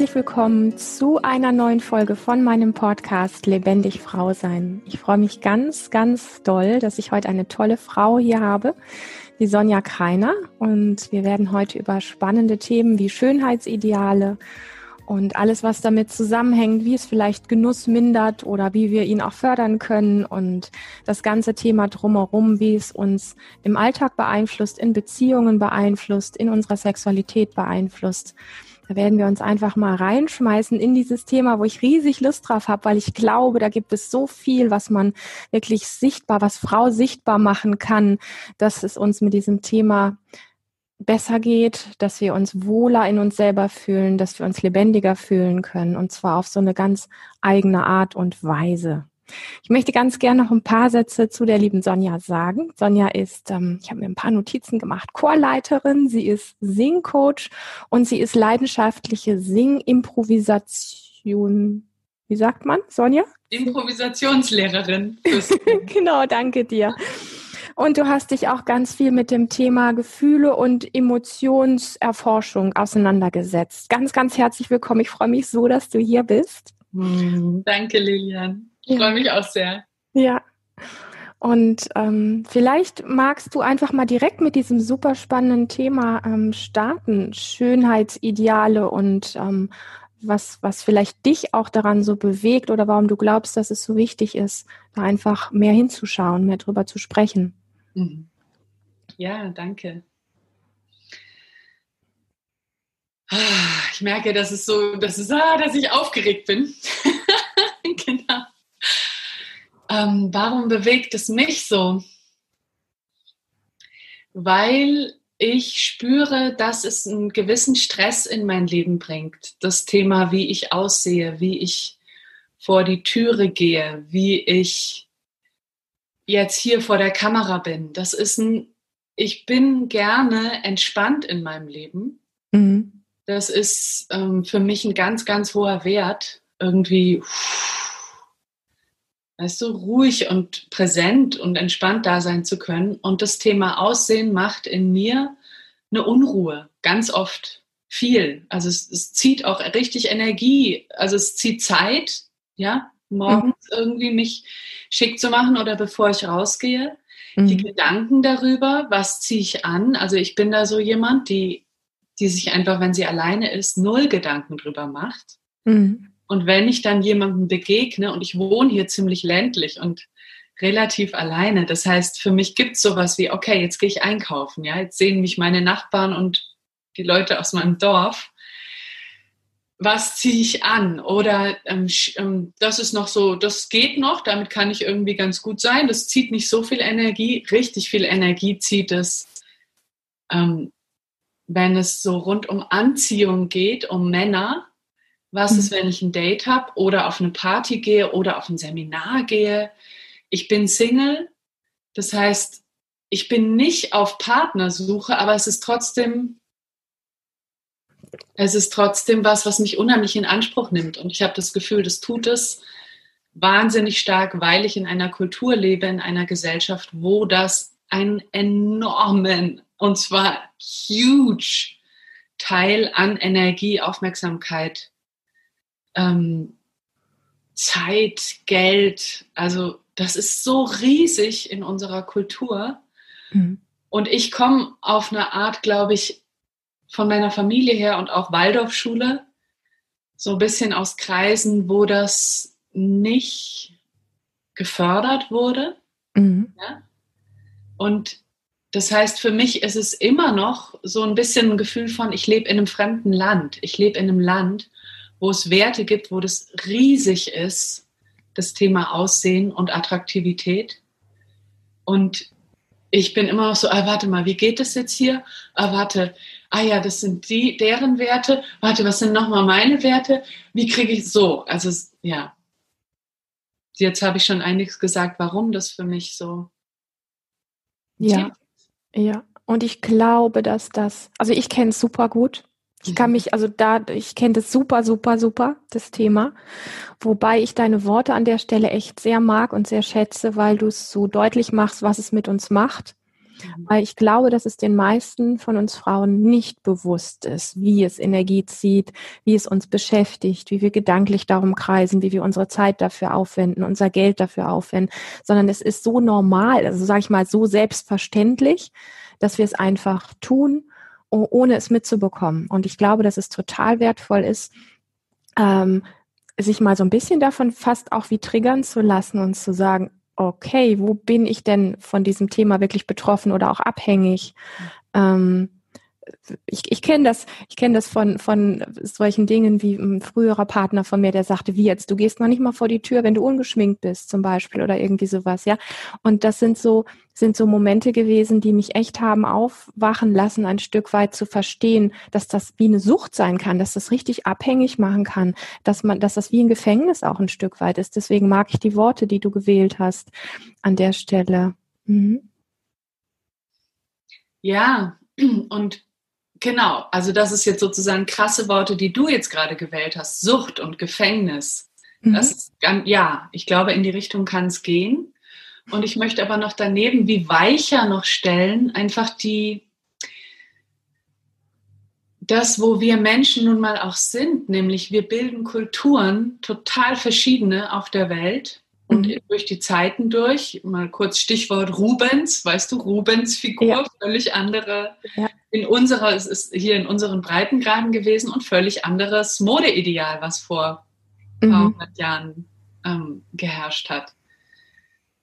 herzlich willkommen zu einer neuen Folge von meinem Podcast Lebendig Frau sein. Ich freue mich ganz, ganz doll, dass ich heute eine tolle Frau hier habe, die Sonja Kreiner. Und wir werden heute über spannende Themen wie Schönheitsideale und alles, was damit zusammenhängt, wie es vielleicht Genuss mindert oder wie wir ihn auch fördern können und das ganze Thema drumherum, wie es uns im Alltag beeinflusst, in Beziehungen beeinflusst, in unserer Sexualität beeinflusst. Da werden wir uns einfach mal reinschmeißen in dieses Thema, wo ich riesig Lust drauf habe, weil ich glaube, da gibt es so viel, was man wirklich sichtbar, was Frau sichtbar machen kann, dass es uns mit diesem Thema besser geht, dass wir uns wohler in uns selber fühlen, dass wir uns lebendiger fühlen können und zwar auf so eine ganz eigene Art und Weise. Ich möchte ganz gerne noch ein paar Sätze zu der lieben Sonja sagen. Sonja ist, ähm, ich habe mir ein paar Notizen gemacht, Chorleiterin, sie ist Singcoach und sie ist leidenschaftliche Sing-Improvisation. Wie sagt man, Sonja? Improvisationslehrerin. genau, danke dir. Und du hast dich auch ganz viel mit dem Thema Gefühle und Emotionserforschung auseinandergesetzt. Ganz, ganz herzlich willkommen. Ich freue mich so, dass du hier bist. Hm, danke, Lilian. Ich ja. freue mich auch sehr. Ja. Und ähm, vielleicht magst du einfach mal direkt mit diesem super spannenden Thema ähm, starten. Schönheitsideale und ähm, was, was vielleicht dich auch daran so bewegt oder warum du glaubst, dass es so wichtig ist, da einfach mehr hinzuschauen, mehr drüber zu sprechen. Mhm. Ja, danke. Ah, ich merke, dass es so, dass es, ah, dass ich aufgeregt bin. Ähm, warum bewegt es mich so? Weil ich spüre, dass es einen gewissen Stress in mein Leben bringt. Das Thema, wie ich aussehe, wie ich vor die Türe gehe, wie ich jetzt hier vor der Kamera bin. Das ist ein, ich bin gerne entspannt in meinem Leben. Mhm. Das ist ähm, für mich ein ganz, ganz hoher Wert. Irgendwie, weißt du, ruhig und präsent und entspannt da sein zu können. Und das Thema Aussehen macht in mir eine Unruhe, ganz oft viel. Also es, es zieht auch richtig Energie, also es zieht Zeit, ja, morgens mhm. irgendwie mich schick zu machen oder bevor ich rausgehe. Mhm. Die Gedanken darüber, was ziehe ich an. Also ich bin da so jemand, die, die sich einfach, wenn sie alleine ist, null Gedanken drüber macht. Mhm. Und wenn ich dann jemandem begegne und ich wohne hier ziemlich ländlich und relativ alleine, das heißt, für mich gibt es sowas wie, okay, jetzt gehe ich einkaufen, ja, jetzt sehen mich meine Nachbarn und die Leute aus meinem Dorf was ziehe ich an? Oder ähm, ähm, das ist noch so, das geht noch, damit kann ich irgendwie ganz gut sein. Das zieht nicht so viel Energie. Richtig viel Energie zieht es, ähm, wenn es so rund um Anziehung geht, um Männer. Was mhm. ist, wenn ich ein Date habe oder auf eine Party gehe oder auf ein Seminar gehe? Ich bin Single, das heißt, ich bin nicht auf Partnersuche, aber es ist trotzdem es ist trotzdem was, was mich unheimlich in Anspruch nimmt. Und ich habe das Gefühl, das tut es wahnsinnig stark, weil ich in einer Kultur lebe, in einer Gesellschaft, wo das einen enormen, und zwar huge Teil an Energie, Aufmerksamkeit, ähm, Zeit, Geld, also das ist so riesig in unserer Kultur. Mhm. Und ich komme auf eine Art, glaube ich, von meiner Familie her und auch Waldorfschule, so ein bisschen aus Kreisen, wo das nicht gefördert wurde. Mhm. Ja? Und das heißt, für mich ist es immer noch so ein bisschen ein Gefühl von, ich lebe in einem fremden Land. Ich lebe in einem Land, wo es Werte gibt, wo das riesig ist, das Thema Aussehen und Attraktivität. Und ich bin immer noch so, ah, warte mal, wie geht das jetzt hier? Ah, warte, ah ja, das sind die, deren Werte. Warte, was sind nochmal meine Werte? Wie kriege ich so? Also, ja. Jetzt habe ich schon einiges gesagt, warum das für mich so. Ja, ja. Und ich glaube, dass das, also ich kenne es super gut. Ich kann mich, also da, ich kenne das super, super, super, das Thema. Wobei ich deine Worte an der Stelle echt sehr mag und sehr schätze, weil du es so deutlich machst, was es mit uns macht. Mhm. Weil ich glaube, dass es den meisten von uns Frauen nicht bewusst ist, wie es Energie zieht, wie es uns beschäftigt, wie wir gedanklich darum kreisen, wie wir unsere Zeit dafür aufwenden, unser Geld dafür aufwenden, sondern es ist so normal, also sage ich mal so selbstverständlich, dass wir es einfach tun, ohne es mitzubekommen. Und ich glaube, dass es total wertvoll ist, ähm, sich mal so ein bisschen davon fast auch wie triggern zu lassen und zu sagen, okay, wo bin ich denn von diesem Thema wirklich betroffen oder auch abhängig? Ähm, ich, ich kenne das, ich kenne das von, von solchen Dingen wie ein früherer Partner von mir, der sagte, wie jetzt, du gehst noch nicht mal vor die Tür, wenn du ungeschminkt bist, zum Beispiel, oder irgendwie sowas, ja. Und das sind so, sind so Momente gewesen, die mich echt haben aufwachen lassen, ein Stück weit zu verstehen, dass das wie eine Sucht sein kann, dass das richtig abhängig machen kann, dass man, dass das wie ein Gefängnis auch ein Stück weit ist. Deswegen mag ich die Worte, die du gewählt hast an der Stelle. Mhm. Ja, und Genau, also das ist jetzt sozusagen krasse Worte, die du jetzt gerade gewählt hast. Sucht und Gefängnis. Mhm. Das ist, ja, ich glaube, in die Richtung kann es gehen. Und ich möchte aber noch daneben, wie weicher noch stellen, einfach die, das, wo wir Menschen nun mal auch sind, nämlich wir bilden Kulturen total verschiedene auf der Welt und mhm. durch die Zeiten durch, mal kurz Stichwort Rubens, weißt du, Rubens Figur, ja. völlig andere ja in unserer, es ist hier in unseren Breitengraden gewesen und völlig anderes Modeideal, was vor ein paar mhm. hundert Jahren ähm, geherrscht hat.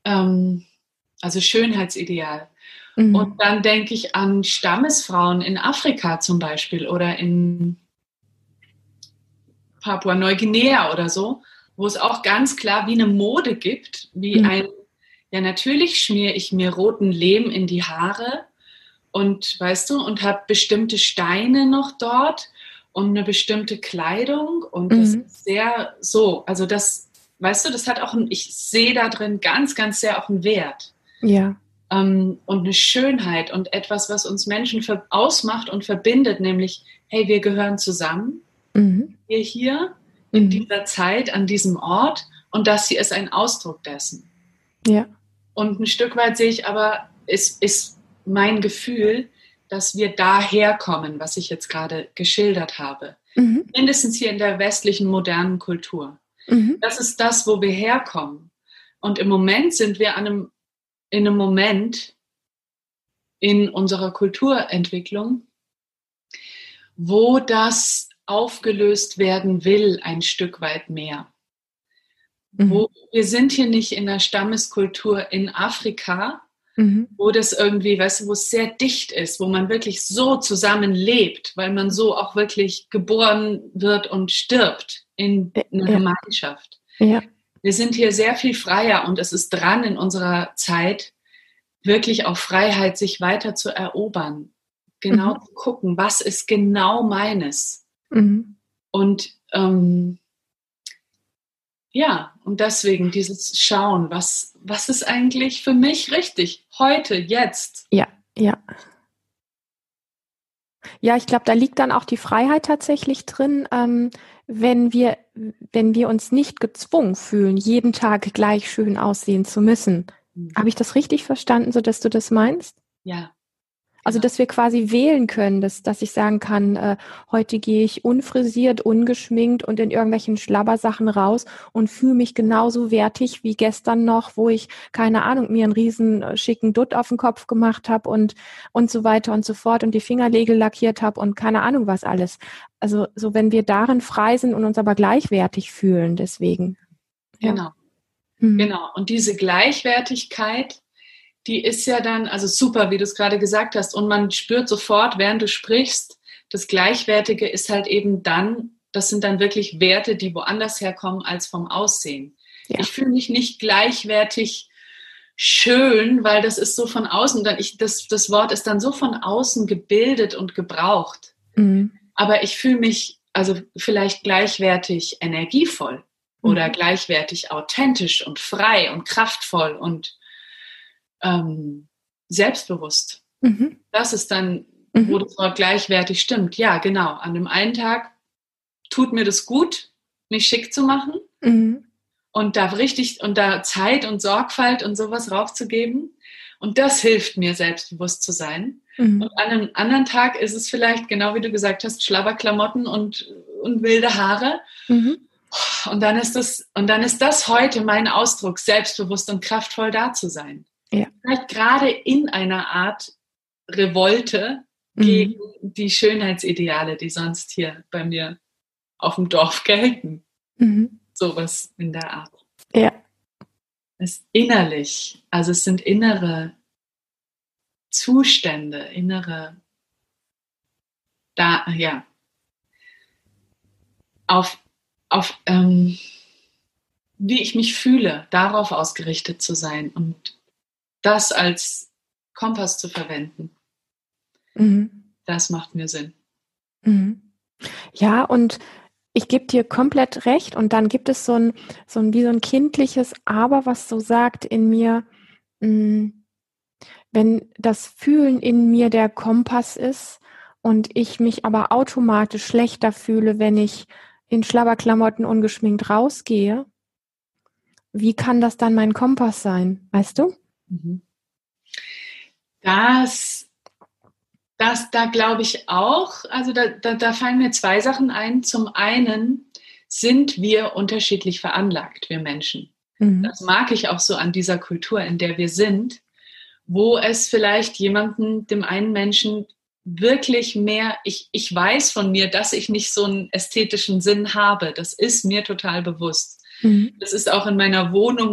Ähm, also Schönheitsideal. Mhm. Und dann denke ich an Stammesfrauen in Afrika zum Beispiel oder in Papua-Neuguinea oder so, wo es auch ganz klar wie eine Mode gibt, wie mhm. ein, ja natürlich schmiere ich mir roten Lehm in die Haare und weißt du, und habe bestimmte Steine noch dort und eine bestimmte Kleidung und mhm. das ist sehr so, also das, weißt du, das hat auch, ein, ich sehe da drin ganz, ganz sehr auch einen Wert. Ja. Ähm, und eine Schönheit und etwas, was uns Menschen ausmacht und verbindet, nämlich, hey, wir gehören zusammen, mhm. wir hier in mhm. dieser Zeit, an diesem Ort und das hier ist ein Ausdruck dessen. Ja. Und ein Stück weit sehe ich aber, es ist mein Gefühl, dass wir daher kommen, was ich jetzt gerade geschildert habe. Mhm. Mindestens hier in der westlichen modernen Kultur. Mhm. Das ist das, wo wir herkommen. Und im Moment sind wir an einem, in einem Moment in unserer Kulturentwicklung, wo das aufgelöst werden will, ein Stück weit mehr. Mhm. Wo, wir sind hier nicht in der Stammeskultur in Afrika, mhm. wo das irgendwie, weißt du, wo es sehr dicht ist, wo man wirklich so zusammen lebt, weil man so auch wirklich geboren wird und stirbt in einer ja. Gemeinschaft. Ja. Wir sind hier sehr viel freier und es ist dran in unserer Zeit, wirklich auch Freiheit sich weiter zu erobern. Genau mhm. zu gucken, was ist genau meines. Mhm. Und ähm, ja, und deswegen dieses Schauen, was, was ist eigentlich für mich richtig, heute, jetzt. Ja, ja. Ja, ich glaube, da liegt dann auch die Freiheit tatsächlich drin, ähm, wenn wir, wenn wir uns nicht gezwungen fühlen, jeden Tag gleich schön aussehen zu müssen. Mhm. Habe ich das richtig verstanden, so dass du das meinst? Ja, also, dass wir quasi wählen können, dass, dass ich sagen kann, äh, heute gehe ich unfrisiert, ungeschminkt und in irgendwelchen Schlabbersachen raus und fühle mich genauso wertig wie gestern noch, wo ich, keine Ahnung, mir einen riesen äh, schicken Dutt auf den Kopf gemacht habe und, und so weiter und so fort und die Fingernägel lackiert habe und keine Ahnung was alles. Also, so wenn wir darin frei sind und uns aber gleichwertig fühlen, deswegen. Ja. Genau. Mhm. Genau. Und diese Gleichwertigkeit, die ist ja dann, also super, wie du es gerade gesagt hast, und man spürt sofort, während du sprichst, das Gleichwertige ist halt eben dann, das sind dann wirklich Werte, die woanders herkommen als vom Aussehen. Ja. Ich fühle mich nicht gleichwertig schön, weil das ist so von außen, dann ich, das, das Wort ist dann so von außen gebildet und gebraucht. Mhm. Aber ich fühle mich also vielleicht gleichwertig energievoll mhm. oder gleichwertig authentisch und frei und kraftvoll und ähm, selbstbewusst. Mhm. Das ist dann, mhm. wo das Wort gleichwertig stimmt. Ja, genau. An dem einen Tag tut mir das gut, mich schick zu machen mhm. und da richtig und da Zeit und Sorgfalt und sowas raufzugeben. Und das hilft mir, selbstbewusst zu sein. Mhm. Und an einem anderen Tag ist es vielleicht, genau wie du gesagt hast, Schlabberklamotten und, und wilde Haare. Mhm. Und dann ist das, und dann ist das heute mein Ausdruck, selbstbewusst und kraftvoll da zu sein. Ja. Vielleicht gerade in einer Art Revolte mhm. gegen die Schönheitsideale, die sonst hier bei mir auf dem Dorf gelten. Mhm. Sowas in der Art. Ja. Es ist innerlich, also es sind innere Zustände, innere, da, ja, auf, auf ähm, wie ich mich fühle, darauf ausgerichtet zu sein und das als Kompass zu verwenden. Mhm. Das macht mir Sinn. Mhm. Ja, und ich gebe dir komplett recht. Und dann gibt es so ein, so ein, wie so ein kindliches Aber, was so sagt in mir, mh, mm, wenn das Fühlen in mir der Kompass ist und ich mich aber automatisch schlechter fühle, wenn ich in Schlabberklamotten ungeschminkt rausgehe, wie kann das dann mein Kompass sein? Weißt du? Mhm. Das, das, da glaube ich auch, also da, da, da fallen mir zwei Sachen ein. Zum einen sind wir unterschiedlich veranlagt, wir Menschen. Mhm. Das mag ich auch so an dieser Kultur, in der wir sind, wo es vielleicht jemanden, dem einen Menschen wirklich mehr, ich, ich weiß von mir, dass ich nicht so einen ästhetischen Sinn habe. Das ist mir total bewusst. Mhm. Das ist auch in meiner Wohnung,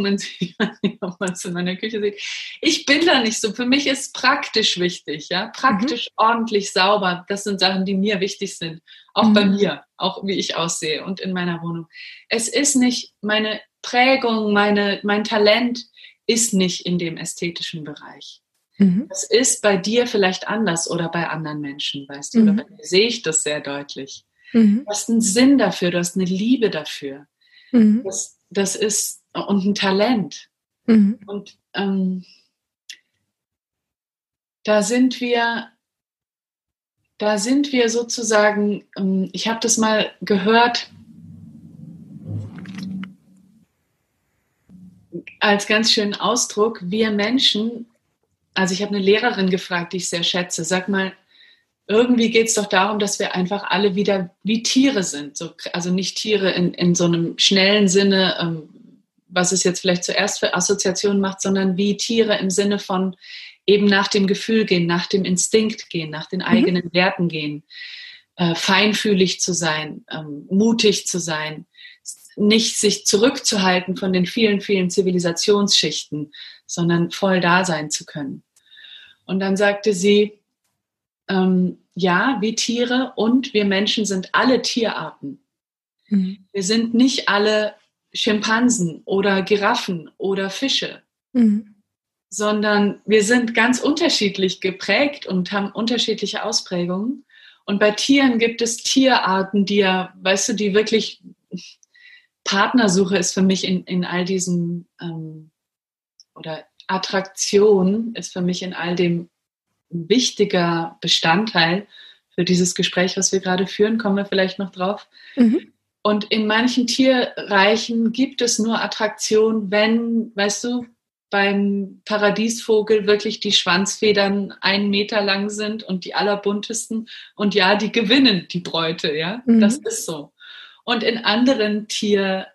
ob man es in meiner Küche sieht. Ich bin da nicht so. Für mich ist praktisch wichtig, ja. Praktisch, mhm. ordentlich, sauber. Das sind Sachen, die mir wichtig sind. Auch mhm. bei mir, auch wie ich aussehe und in meiner Wohnung. Es ist nicht meine Prägung, meine, mein Talent ist nicht in dem ästhetischen Bereich. Mhm. Das ist bei dir vielleicht anders oder bei anderen Menschen, weißt du, mhm. oder bei mir sehe ich das sehr deutlich. Mhm. Du hast einen Sinn dafür, du hast eine Liebe dafür. Mhm. Das, das ist und ein Talent. Mhm. Und ähm, da sind wir, da sind wir sozusagen, ähm, ich habe das mal gehört, als ganz schönen Ausdruck, wir Menschen, also ich habe eine Lehrerin gefragt, die ich sehr schätze, sag mal, irgendwie geht es doch darum, dass wir einfach alle wieder wie Tiere sind. So, also nicht Tiere in, in so einem schnellen Sinne, ähm, was es jetzt vielleicht zuerst für Assoziationen macht, sondern wie Tiere im Sinne von eben nach dem Gefühl gehen, nach dem Instinkt gehen, nach den mhm. eigenen mhm. Werten gehen, äh, feinfühlig zu sein, ähm, mutig zu sein, nicht sich zurückzuhalten von den vielen, vielen Zivilisationsschichten, sondern voll da sein zu können. Und dann sagte sie, ähm, ja, wie Tiere und wir Menschen sind alle Tierarten. Mhm. Wir sind nicht alle Schimpansen oder Giraffen oder Fische, mhm. sondern wir sind ganz unterschiedlich geprägt und haben unterschiedliche Ausprägungen. Und bei Tieren gibt es Tierarten, die ja, weißt du, die wirklich Partnersuche ist für mich in, in all diesem, ähm, oder Attraktion ist für mich in all dem wichtiger Bestandteil für dieses Gespräch, was wir gerade führen, kommen wir vielleicht noch drauf. Mhm. Und in manchen Tierreichen gibt es nur Attraktion, wenn, weißt du, beim Paradiesvogel wirklich die Schwanzfedern einen Meter lang sind und die allerbuntesten. Und ja, die gewinnen die Bräute, ja. Mhm. Das ist so. Und in anderen Tier,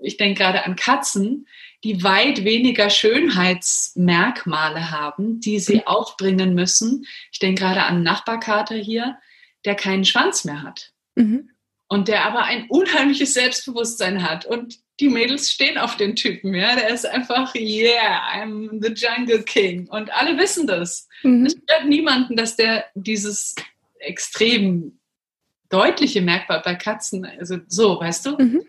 ich denke gerade an Katzen, die weit weniger Schönheitsmerkmale haben, die sie mhm. aufbringen müssen. Ich denke gerade an einen Nachbarkater hier, der keinen Schwanz mehr hat. Mhm. Und der aber ein unheimliches Selbstbewusstsein hat. Und die Mädels stehen auf den Typen, ja. Der ist einfach, yeah, I'm the Jungle King. Und alle wissen das. Mhm. Es stört niemanden, dass der dieses extrem deutliche Merkmal bei Katzen, also so, weißt du? Mhm.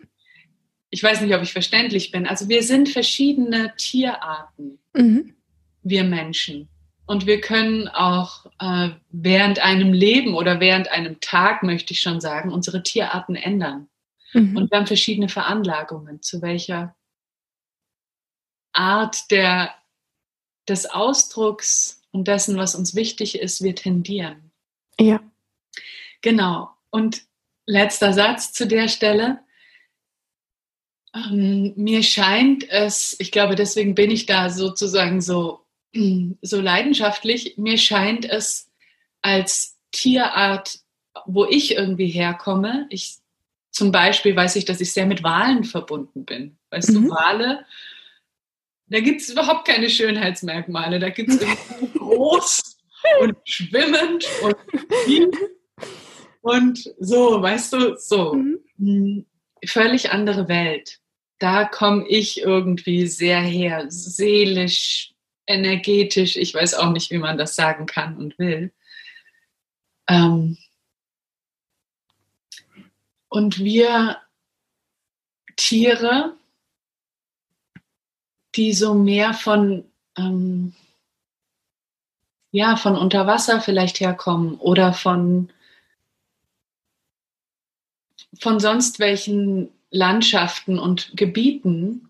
Ich weiß nicht, ob ich verständlich bin. Also wir sind verschiedene Tierarten, mhm. wir Menschen. Und wir können auch äh, während einem Leben oder während einem Tag, möchte ich schon sagen, unsere Tierarten ändern. Mhm. Und wir haben verschiedene Veranlagungen, zu welcher Art der, des Ausdrucks und dessen, was uns wichtig ist, wir tendieren. Ja. Genau. Und letzter Satz zu der Stelle. Ähm, mir scheint es, ich glaube, deswegen bin ich da sozusagen so so leidenschaftlich. Mir scheint es als Tierart, wo ich irgendwie herkomme, ich zum Beispiel weiß ich, dass ich sehr mit Walen verbunden bin. Weißt mhm. du, Wale, da gibt es überhaupt keine Schönheitsmerkmale. Da gibt es groß und schwimmend und tief und so, weißt du, so. Mhm. Hm, völlig andere Welt. Da komme ich irgendwie sehr her, seelisch, energetisch. Ich weiß auch nicht, wie man das sagen kann und will. Ähm und wir Tiere, die so mehr von, ähm, ja, von unter Wasser vielleicht herkommen oder von, von sonst welchen Landschaften und Gebieten,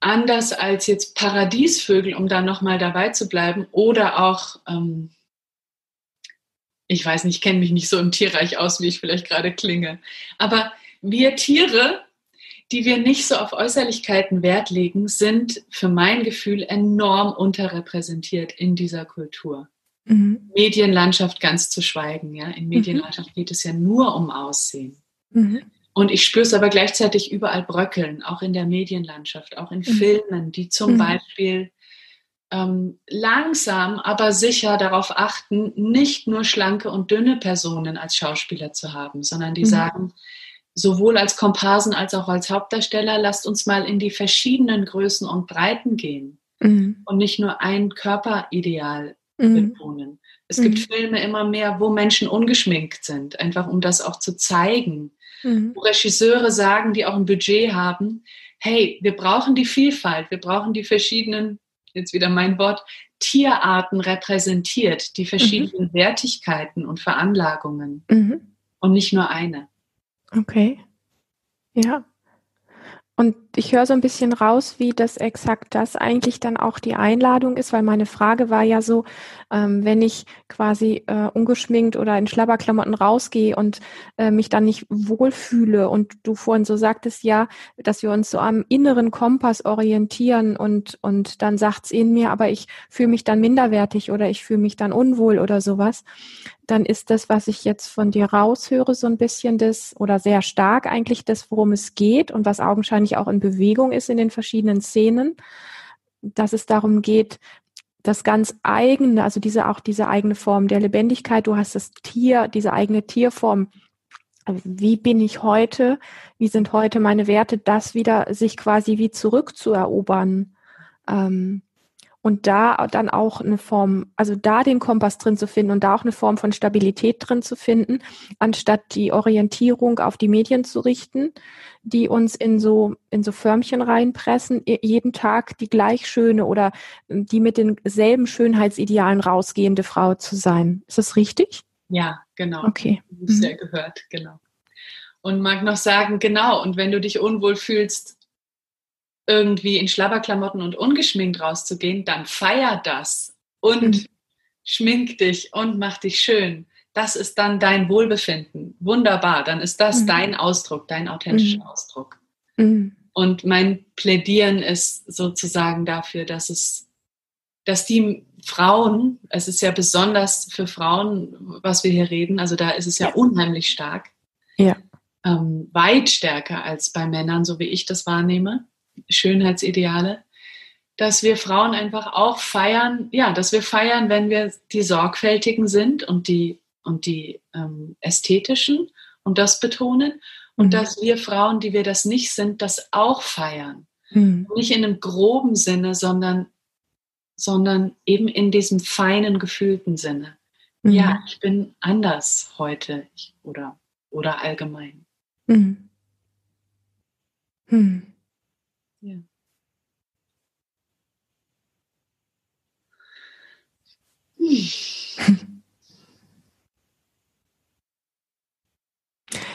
anders als jetzt Paradiesvögel, um da nochmal dabei zu bleiben, oder auch, ähm, ich weiß nicht, ich kenne mich nicht so im Tierreich aus, wie ich vielleicht gerade klinge, aber wir Tiere die wir nicht so auf Äußerlichkeiten Wert legen, sind für mein Gefühl enorm unterrepräsentiert in dieser Kultur. Mhm. Medienlandschaft ganz zu schweigen. Ja? In mhm. Medienlandschaft mhm. geht es ja nur um Aussehen. Mhm. Und ich spüre es aber gleichzeitig überall bröckeln, auch in der Medienlandschaft, auch in mhm. Filmen, die zum mhm. Beispiel ähm, langsam, aber sicher darauf achten, nicht nur schlanke und dünne Personen als Schauspieler zu haben, sondern die sagen, sowohl als Komparsen als auch als Hauptdarsteller, lasst uns mal in die verschiedenen Größen und Breiten gehen mhm. und nicht nur ein Körperideal mhm. betonen. Es mhm. gibt Filme immer mehr, wo Menschen ungeschminkt sind, einfach um das auch zu zeigen. Mhm. Wo Regisseure sagen, die auch ein Budget haben, hey, wir brauchen die Vielfalt, wir brauchen die verschiedenen, jetzt wieder mein Wort, Tierarten repräsentiert, die verschiedenen mhm. Wertigkeiten und Veranlagungen mhm. und nicht nur eine. Okay. Ja. Und ich höre so ein bisschen raus, wie das exakt das eigentlich dann auch die Einladung ist, weil meine Frage war ja so, ähm, wenn ich quasi äh, ungeschminkt oder in Schlabberklamotten rausgehe und äh, mich dann nicht wohlfühle und du vorhin so sagtest ja, dass wir uns so am inneren Kompass orientieren und, und dann sagt's in mir, aber ich fühle mich dann minderwertig oder ich fühle mich dann unwohl oder sowas dann ist das, was ich jetzt von dir raushöre, so ein bisschen das oder sehr stark eigentlich das, worum es geht und was augenscheinlich auch in Bewegung ist in den verschiedenen Szenen, dass es darum geht, das ganz eigene, also diese auch diese eigene Form der Lebendigkeit, du hast das Tier, diese eigene Tierform. Wie bin ich heute? Wie sind heute meine Werte? Das wieder sich quasi wie zurückzuerobern. Ähm, und da dann auch eine Form, also da den Kompass drin zu finden und da auch eine Form von Stabilität drin zu finden, anstatt die Orientierung auf die Medien zu richten, die uns in so, in so Förmchen reinpressen, jeden Tag die gleich schöne oder die mit denselben Schönheitsidealen rausgehende Frau zu sein. Ist das richtig? Ja, genau. Okay. Sehr mhm. gehört, genau. Und mag noch sagen, genau, und wenn du dich unwohl fühlst, irgendwie in Schlabberklamotten und ungeschminkt rauszugehen, dann feier das und mhm. schmink dich und mach dich schön. Das ist dann dein Wohlbefinden. Wunderbar. Dann ist das mhm. dein Ausdruck, dein authentischer mhm. Ausdruck. Mhm. Und mein Plädieren ist sozusagen dafür, dass es, dass die Frauen, es ist ja besonders für Frauen, was wir hier reden, also da ist es ja, ja. unheimlich stark. Ja. Ähm, weit stärker als bei Männern, so wie ich das wahrnehme. Schönheitsideale, dass wir Frauen einfach auch feiern, ja, dass wir feiern, wenn wir die Sorgfältigen sind und die, und die ähm, Ästhetischen und das betonen. Und mhm. dass wir Frauen, die wir das nicht sind, das auch feiern. Mhm. Nicht in einem groben Sinne, sondern, sondern eben in diesem feinen, gefühlten Sinne. Mhm. Ja, ich bin anders heute ich, oder, oder allgemein. Hm. Ja.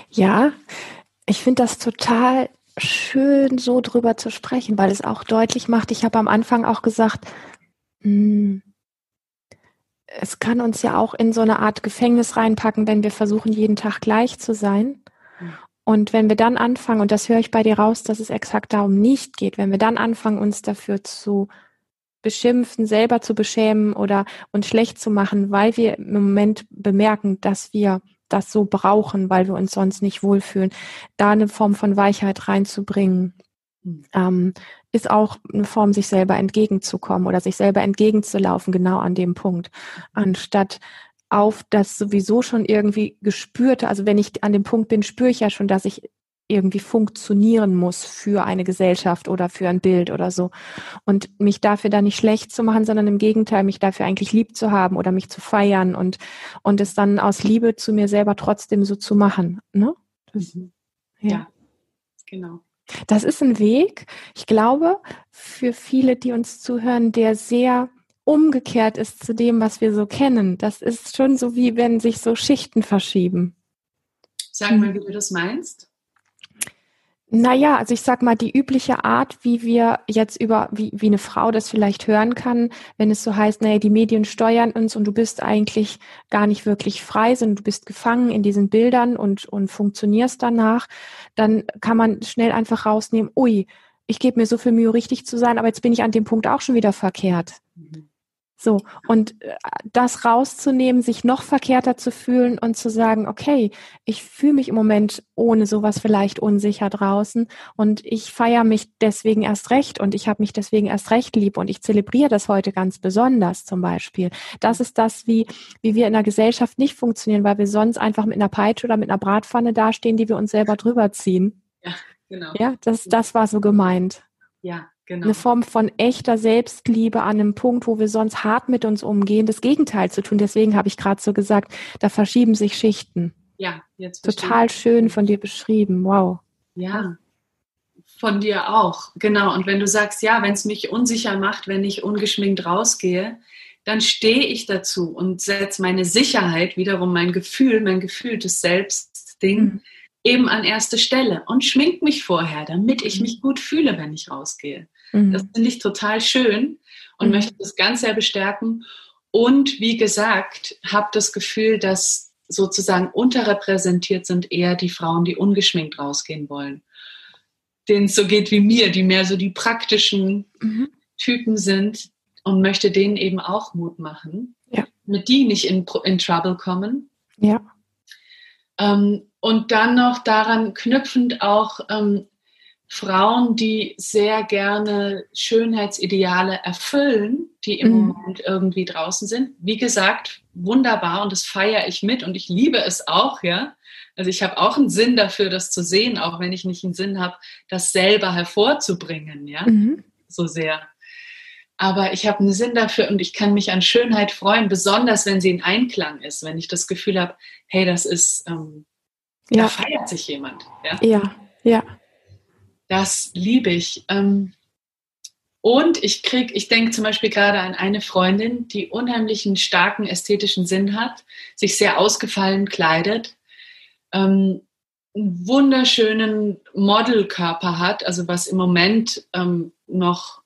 Ja, ich finde das total schön, so drüber zu sprechen, weil es auch deutlich macht, ich habe am Anfang auch gesagt, hm, es kann uns ja auch in so eine Art Gefängnis reinpacken, wenn wir versuchen, jeden Tag gleich zu sein. Und wenn wir dann anfangen, und das höre ich bei dir raus, dass es exakt darum nicht geht, wenn wir dann anfangen, uns dafür zu beschimpfen, selber zu beschämen oder uns schlecht zu machen, weil wir im Moment bemerken, dass wir das so brauchen, weil wir uns sonst nicht wohlfühlen, da eine Form von Weichheit reinzubringen, mhm. ähm, ist auch eine Form, sich selber entgegenzukommen oder sich selber entgegenzulaufen, genau an dem Punkt, anstatt auf das sowieso schon irgendwie gespürte, also wenn ich an dem Punkt bin, spüre ich ja schon, dass ich irgendwie funktionieren muss für eine Gesellschaft oder für ein Bild oder so. Und mich dafür da nicht schlecht zu machen, sondern im Gegenteil, mich dafür eigentlich lieb zu haben oder mich zu feiern und, und es dann aus Liebe zu mir selber trotzdem so zu machen. Ne? Das, mhm. ja. ja, genau. Das ist ein Weg, ich glaube, für viele, die uns zuhören, der sehr umgekehrt ist zu dem, was wir so kennen. Das ist schon so, wie wenn sich so Schichten verschieben. Sag mal, wie du das meinst. Naja, also ich sag mal, die übliche Art, wie wir jetzt über, wie, wie eine Frau das vielleicht hören kann, wenn es so heißt, naja, die Medien steuern uns und du bist eigentlich gar nicht wirklich frei, sondern du bist gefangen in diesen Bildern und, und funktionierst danach, dann kann man schnell einfach rausnehmen, ui, ich gebe mir so viel Mühe, richtig zu sein, aber jetzt bin ich an dem Punkt auch schon wieder verkehrt. Mhm. So, und äh, das rauszunehmen, sich noch verkehrter zu fühlen und zu sagen, okay, ich fühle mich im Moment ohne sowas vielleicht unsicher draußen und ich feiere mich deswegen erst recht und ich habe mich deswegen erst recht lieb und ich zelebriere das heute ganz besonders zum Beispiel. Das ist das, wie, wie wir in der Gesellschaft nicht funktionieren, weil wir sonst einfach mit einer Peitsche oder mit einer Bratpfanne dastehen, die wir uns selber drüber ziehen. Ja, genau. Ja, das, das war so gemeint. Ja, Genau. Eine Form von echter Selbstliebe an einem Punkt, wo wir sonst hart mit uns umgehen, das Gegenteil zu tun. Deswegen habe ich gerade so gesagt, da verschieben sich Schichten. Ja, jetzt. Total schön von dir beschrieben. Wow. Ja, von dir auch. Genau. Und wenn du sagst, ja, wenn es mich unsicher macht, wenn ich ungeschminkt rausgehe, dann stehe ich dazu und setze meine Sicherheit, wiederum mein Gefühl, mein gefühltes Selbstding, mhm eben an erste Stelle und schmink mich vorher, damit ich mich gut fühle, wenn ich rausgehe. Mhm. Das finde ich total schön und mhm. möchte das ganz sehr bestärken. Und wie gesagt, habe das Gefühl, dass sozusagen unterrepräsentiert sind eher die Frauen, die ungeschminkt rausgehen wollen. Denen es so geht wie mir, die mehr so die praktischen mhm. Typen sind und möchte denen eben auch Mut machen, ja. mit die nicht in, in Trouble kommen. Ja. Ähm, und dann noch daran knüpfend auch ähm, Frauen, die sehr gerne Schönheitsideale erfüllen, die im mhm. Moment irgendwie draußen sind. Wie gesagt, wunderbar und das feiere ich mit und ich liebe es auch, ja. Also ich habe auch einen Sinn dafür, das zu sehen, auch wenn ich nicht einen Sinn habe, das selber hervorzubringen, ja, mhm. so sehr. Aber ich habe einen Sinn dafür und ich kann mich an Schönheit freuen, besonders wenn sie in Einklang ist, wenn ich das Gefühl habe, hey, das ist ähm, ja. Da feiert sich jemand. Ja, ja. ja. Das liebe ich. Ähm, und ich kriege, ich denke zum Beispiel gerade an eine Freundin, die unheimlichen starken ästhetischen Sinn hat, sich sehr ausgefallen kleidet, ähm, einen wunderschönen Modelkörper hat, also was im Moment ähm, noch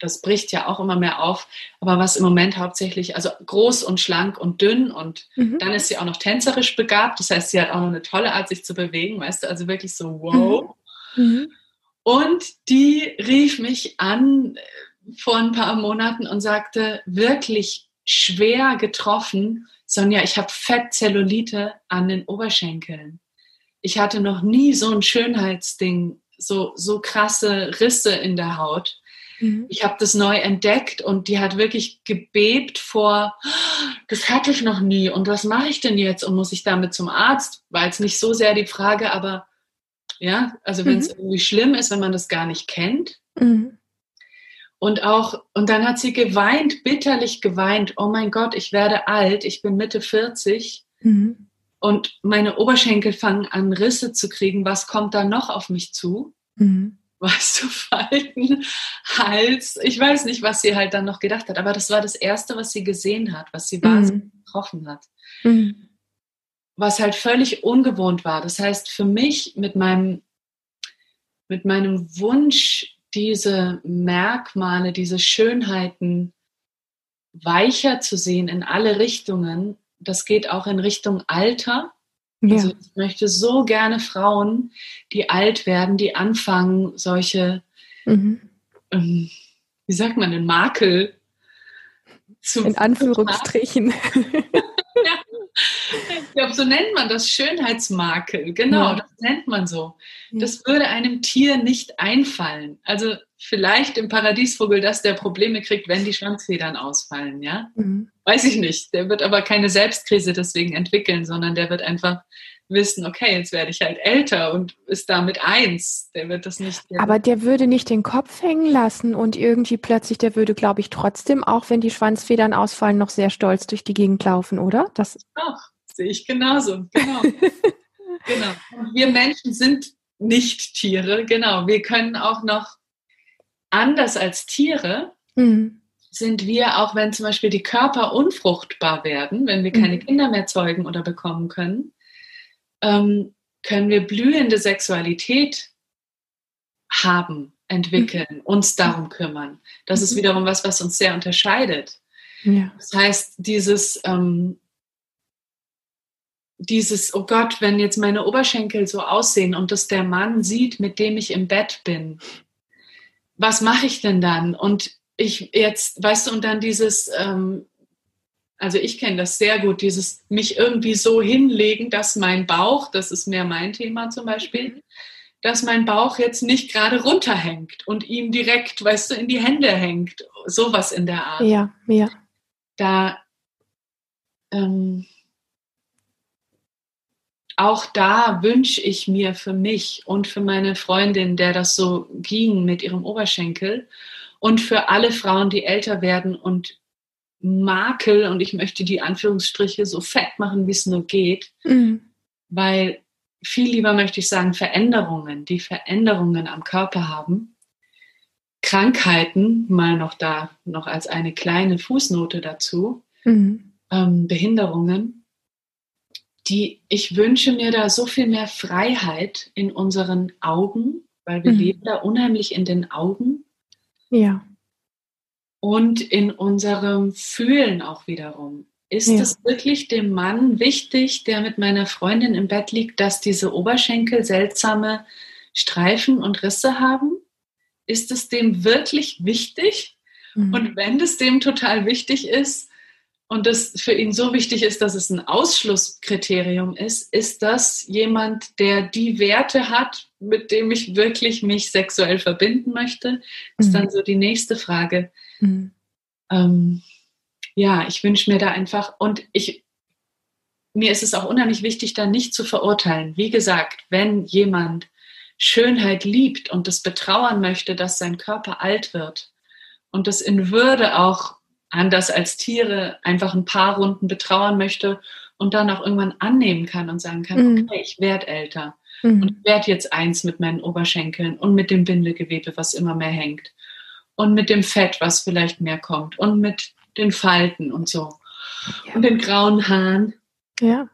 das bricht ja auch immer mehr auf, aber was im Moment hauptsächlich, also groß und schlank und dünn und mhm. dann ist sie auch noch tänzerisch begabt, das heißt, sie hat auch noch eine tolle Art, sich zu bewegen, weißt du, also wirklich so wow. Mhm. Und die rief mich an äh, vor ein paar Monaten und sagte, wirklich schwer getroffen, Sonja, ich habe Fettzellulite an den Oberschenkeln. Ich hatte noch nie so ein Schönheitsding, so, so krasse Risse in der Haut. Mhm. Ich habe das neu entdeckt und die hat wirklich gebebt vor, das hatte ich noch nie und was mache ich denn jetzt und muss ich damit zum Arzt? War jetzt nicht so sehr die Frage, aber ja, also wenn es mhm. irgendwie schlimm ist, wenn man das gar nicht kennt. Mhm. Und auch, und dann hat sie geweint, bitterlich geweint, oh mein Gott, ich werde alt, ich bin Mitte 40 mhm. und meine Oberschenkel fangen an, Risse zu kriegen. Was kommt da noch auf mich zu? Mhm weißt du, Falten, Hals. Ich weiß nicht, was sie halt dann noch gedacht hat, aber das war das Erste, was sie gesehen hat, was sie mhm. wahnsinnig getroffen hat. Mhm. Was halt völlig ungewohnt war. Das heißt, für mich mit meinem, mit meinem Wunsch, diese Merkmale, diese Schönheiten weicher zu sehen in alle Richtungen, das geht auch in Richtung Alter ja. Also ich möchte so gerne Frauen, die alt werden, die anfangen, solche, mhm. ähm, wie sagt man denn, Makel Zum In Anführungsstrichen. Ich glaube, so nennt man das Schönheitsmakel. Genau, ja. das nennt man so. Das würde einem Tier nicht einfallen. Also vielleicht im Paradiesvogel, dass der Probleme kriegt, wenn die Schwanzfedern ausfallen, ja? Mhm. Weiß ich nicht. Der wird aber keine Selbstkrise deswegen entwickeln, sondern der wird einfach wissen, okay, jetzt werde ich halt älter und ist damit eins. Der wird das nicht. Der aber der würde nicht den Kopf hängen lassen und irgendwie plötzlich, der würde, glaube ich, trotzdem, auch wenn die Schwanzfedern ausfallen, noch sehr stolz durch die Gegend laufen, oder? Das Ach, sehe ich genauso. Genau. genau. Und wir Menschen sind nicht Tiere, genau. Wir können auch noch anders als Tiere. Mhm sind wir, auch wenn zum Beispiel die Körper unfruchtbar werden, wenn wir keine mhm. Kinder mehr zeugen oder bekommen können, ähm, können wir blühende Sexualität haben, entwickeln, mhm. uns darum kümmern. Das mhm. ist wiederum was, was uns sehr unterscheidet. Ja. Das heißt, dieses, ähm, dieses, oh Gott, wenn jetzt meine Oberschenkel so aussehen und das der Mann sieht, mit dem ich im Bett bin, was mache ich denn dann? Und ich jetzt, weißt du, und dann dieses, ähm, also ich kenne das sehr gut, dieses mich irgendwie so hinlegen, dass mein Bauch, das ist mehr mein Thema zum Beispiel, mhm. dass mein Bauch jetzt nicht gerade runterhängt und ihm direkt, weißt du, in die Hände hängt. Sowas in der Art. Ja, ja. Da ähm, auch da wünsche ich mir für mich und für meine Freundin, der das so ging mit ihrem Oberschenkel und für alle Frauen, die älter werden und Makel und ich möchte die Anführungsstriche so fett machen, wie es nur geht, mhm. weil viel lieber möchte ich sagen Veränderungen, die Veränderungen am Körper haben, Krankheiten, mal noch da, noch als eine kleine Fußnote dazu, mhm. ähm, Behinderungen, die ich wünsche mir da so viel mehr Freiheit in unseren Augen, weil wir mhm. leben da unheimlich in den Augen. Ja und in unserem Fühlen auch wiederum. Ist ja. es wirklich dem Mann wichtig, der mit meiner Freundin im Bett liegt, dass diese Oberschenkel seltsame Streifen und Risse haben? Ist es dem wirklich wichtig? Mhm. Und wenn es dem total wichtig ist und das für ihn so wichtig ist, dass es ein Ausschlusskriterium ist, ist das jemand, der die Werte hat, mit dem ich wirklich mich sexuell verbinden möchte? Ist mhm. dann so die nächste Frage. Mhm. Ähm, ja, ich wünsche mir da einfach und ich, mir ist es auch unheimlich wichtig, da nicht zu verurteilen. Wie gesagt, wenn jemand Schönheit liebt und das betrauern möchte, dass sein Körper alt wird und das in Würde auch anders als Tiere einfach ein paar Runden betrauern möchte und dann auch irgendwann annehmen kann und sagen kann, mhm. okay, ich werde älter mhm. und werde jetzt eins mit meinen Oberschenkeln und mit dem Bindegewebe, was immer mehr hängt und mit dem Fett, was vielleicht mehr kommt und mit den Falten und so ja. und den grauen Haaren. Ja.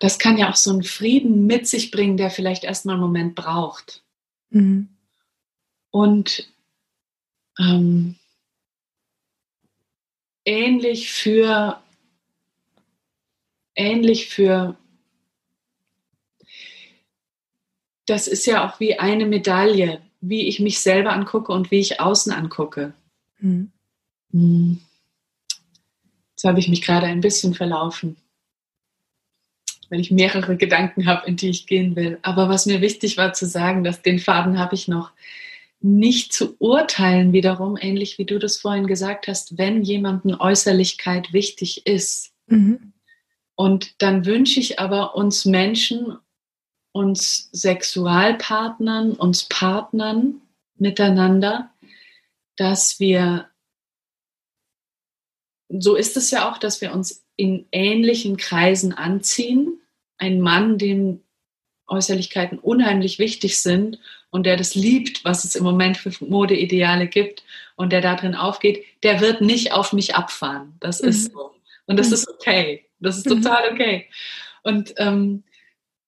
Das kann ja auch so einen Frieden mit sich bringen, der vielleicht erstmal einen Moment braucht. Mhm. Und ähm, ähnlich für ähnlich für das ist ja auch wie eine Medaille, wie ich mich selber angucke und wie ich außen angucke. Mhm. Jetzt habe ich mich gerade ein bisschen verlaufen, weil ich mehrere Gedanken habe, in die ich gehen will. Aber was mir wichtig war zu sagen, dass den Faden habe ich noch, nicht zu urteilen wiederum, ähnlich wie du das vorhin gesagt hast, wenn jemandem Äußerlichkeit wichtig ist. Mhm. Und dann wünsche ich aber uns Menschen uns Sexualpartnern, uns Partnern miteinander, dass wir, so ist es ja auch, dass wir uns in ähnlichen Kreisen anziehen. Ein Mann, dem Äußerlichkeiten unheimlich wichtig sind und der das liebt, was es im Moment für Modeideale gibt und der darin aufgeht, der wird nicht auf mich abfahren. Das mhm. ist so. Und das mhm. ist okay. Das ist total mhm. okay. Und ähm,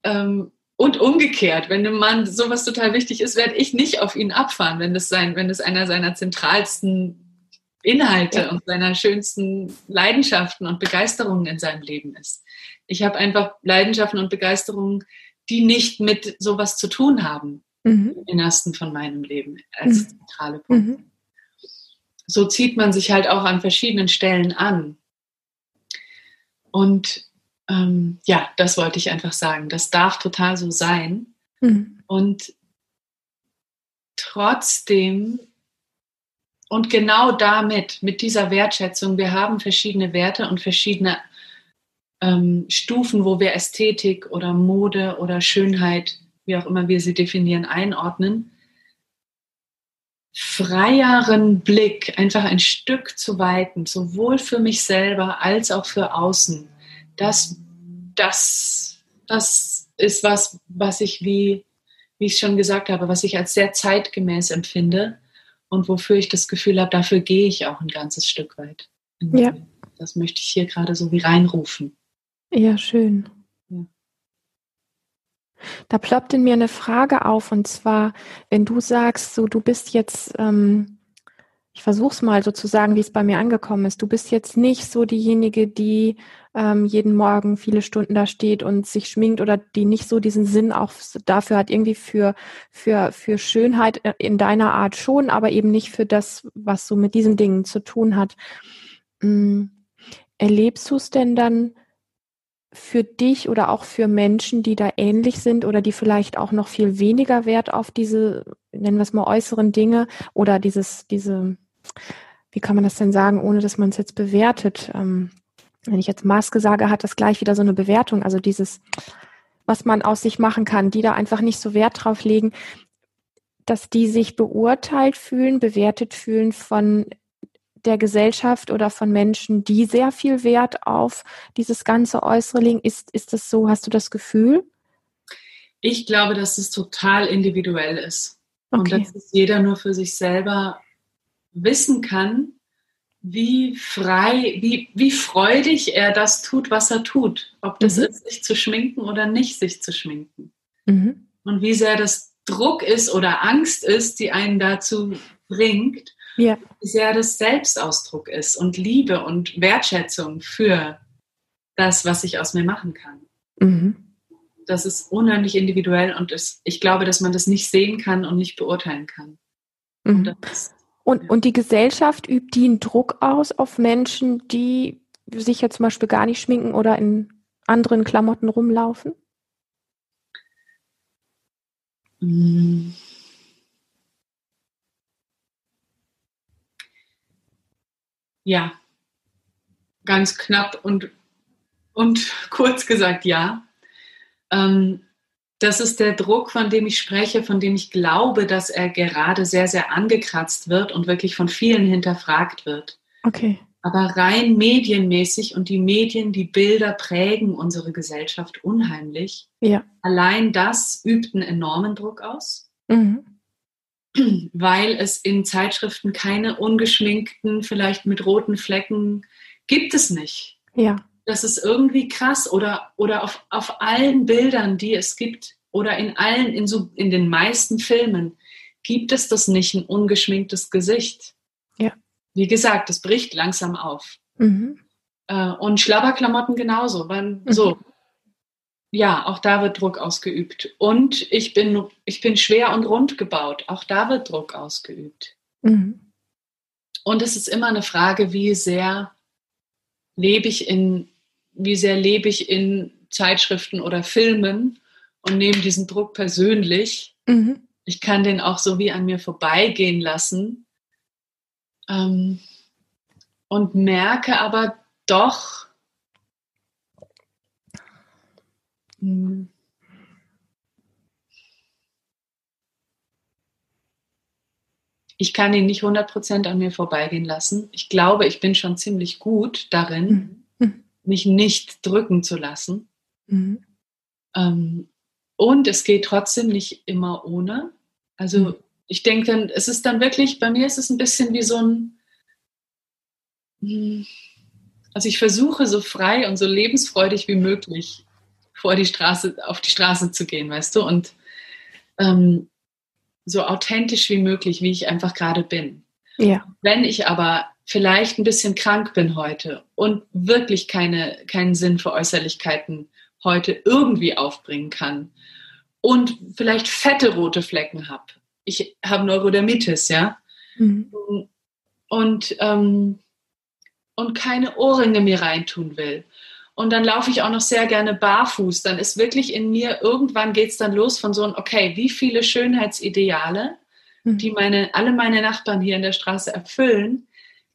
ähm, und umgekehrt, wenn einem Mann sowas total wichtig ist, werde ich nicht auf ihn abfahren, wenn das sein, wenn das einer seiner zentralsten Inhalte ja. und seiner schönsten Leidenschaften und Begeisterungen in seinem Leben ist. Ich habe einfach Leidenschaften und Begeisterungen, die nicht mit sowas zu tun haben mhm. im Innersten von meinem Leben als mhm. zentrale Punkt. Mhm. so zieht man sich halt auch an verschiedenen Stellen an. Und ähm, ja, das wollte ich einfach sagen. Das darf total so sein. Mhm. Und trotzdem und genau damit, mit dieser Wertschätzung, wir haben verschiedene Werte und verschiedene ähm, Stufen, wo wir Ästhetik oder Mode oder Schönheit, wie auch immer wir sie definieren, einordnen. Freieren Blick, einfach ein Stück zu weiten, sowohl für mich selber als auch für außen. Das, das, das ist was, was ich, wie, wie ich schon gesagt habe, was ich als sehr zeitgemäß empfinde und wofür ich das Gefühl habe, dafür gehe ich auch ein ganzes Stück weit. Ja. Das möchte ich hier gerade so wie reinrufen. Ja, schön. Ja. Da ploppt in mir eine Frage auf und zwar, wenn du sagst, so du bist jetzt, ähm, ich versuche es mal sozusagen, wie es bei mir angekommen ist. Du bist jetzt nicht so diejenige, die ähm, jeden Morgen viele Stunden da steht und sich schminkt oder die nicht so diesen Sinn auch dafür hat, irgendwie für, für, für Schönheit in deiner Art schon, aber eben nicht für das, was so mit diesen Dingen zu tun hat. Ähm, erlebst du es denn dann für dich oder auch für Menschen, die da ähnlich sind oder die vielleicht auch noch viel weniger Wert auf diese, nennen wir es mal, äußeren Dinge oder dieses, diese, wie kann man das denn sagen, ohne dass man es jetzt bewertet? Ähm, wenn ich jetzt Maske sage, hat das gleich wieder so eine Bewertung. Also dieses, was man aus sich machen kann, die da einfach nicht so Wert drauf legen, dass die sich beurteilt fühlen, bewertet fühlen von der Gesellschaft oder von Menschen, die sehr viel Wert auf dieses ganze Äußere legen. Ist, ist das so? Hast du das Gefühl? Ich glaube, dass es total individuell ist. Okay. Und dass es jeder nur für sich selber wissen kann, wie frei, wie, wie freudig er das tut, was er tut. Ob das mhm. ist, sich zu schminken oder nicht sich zu schminken. Mhm. Und wie sehr das Druck ist oder Angst ist, die einen dazu bringt. Ja. Wie sehr das Selbstausdruck ist und Liebe und Wertschätzung für das, was ich aus mir machen kann. Mhm. Das ist unheimlich individuell und ist, ich glaube, dass man das nicht sehen kann und nicht beurteilen kann. Mhm. Und das und, und die Gesellschaft übt die einen Druck aus auf Menschen, die sich jetzt zum Beispiel gar nicht schminken oder in anderen Klamotten rumlaufen? Ja, ganz knapp und, und kurz gesagt ja. Ähm, das ist der Druck, von dem ich spreche, von dem ich glaube, dass er gerade sehr, sehr angekratzt wird und wirklich von vielen hinterfragt wird. Okay. Aber rein medienmäßig und die Medien, die Bilder prägen unsere Gesellschaft unheimlich. Ja. Allein das übt einen enormen Druck aus. Mhm. Weil es in Zeitschriften keine ungeschminkten, vielleicht mit roten Flecken gibt es nicht. Ja das ist irgendwie krass oder, oder auf, auf allen Bildern, die es gibt oder in allen, in, so, in den meisten Filmen gibt es das nicht, ein ungeschminktes Gesicht. Ja. Wie gesagt, es bricht langsam auf. Mhm. Äh, und Schlabberklamotten genauso. Weil, mhm. So, ja, auch da wird Druck ausgeübt. Und ich bin, ich bin schwer und rund gebaut. Auch da wird Druck ausgeübt. Mhm. Und es ist immer eine Frage, wie sehr lebe ich in wie sehr lebe ich in Zeitschriften oder Filmen und nehme diesen Druck persönlich. Mhm. Ich kann den auch so wie an mir vorbeigehen lassen ähm, und merke aber doch, hm, ich kann ihn nicht 100% an mir vorbeigehen lassen. Ich glaube, ich bin schon ziemlich gut darin, mhm mich nicht drücken zu lassen. Mhm. Ähm, und es geht trotzdem nicht immer ohne. Also mhm. ich denke dann, es ist dann wirklich, bei mir ist es ein bisschen wie so ein, hm, also ich versuche so frei und so lebensfreudig wie möglich vor die Straße, auf die Straße zu gehen, weißt du, und ähm, so authentisch wie möglich, wie ich einfach gerade bin. Ja. Wenn ich aber vielleicht ein bisschen krank bin heute und wirklich keine, keinen Sinn für Äußerlichkeiten heute irgendwie aufbringen kann und vielleicht fette rote Flecken habe. Ich habe Neurodermitis, ja. Mhm. und, ähm, und keine Ohrringe mir reintun will. Und dann laufe ich auch noch sehr gerne barfuß. Dann ist wirklich in mir, irgendwann geht es dann los von so einem, okay, wie viele Schönheitsideale, mhm. die meine, alle meine Nachbarn hier in der Straße erfüllen,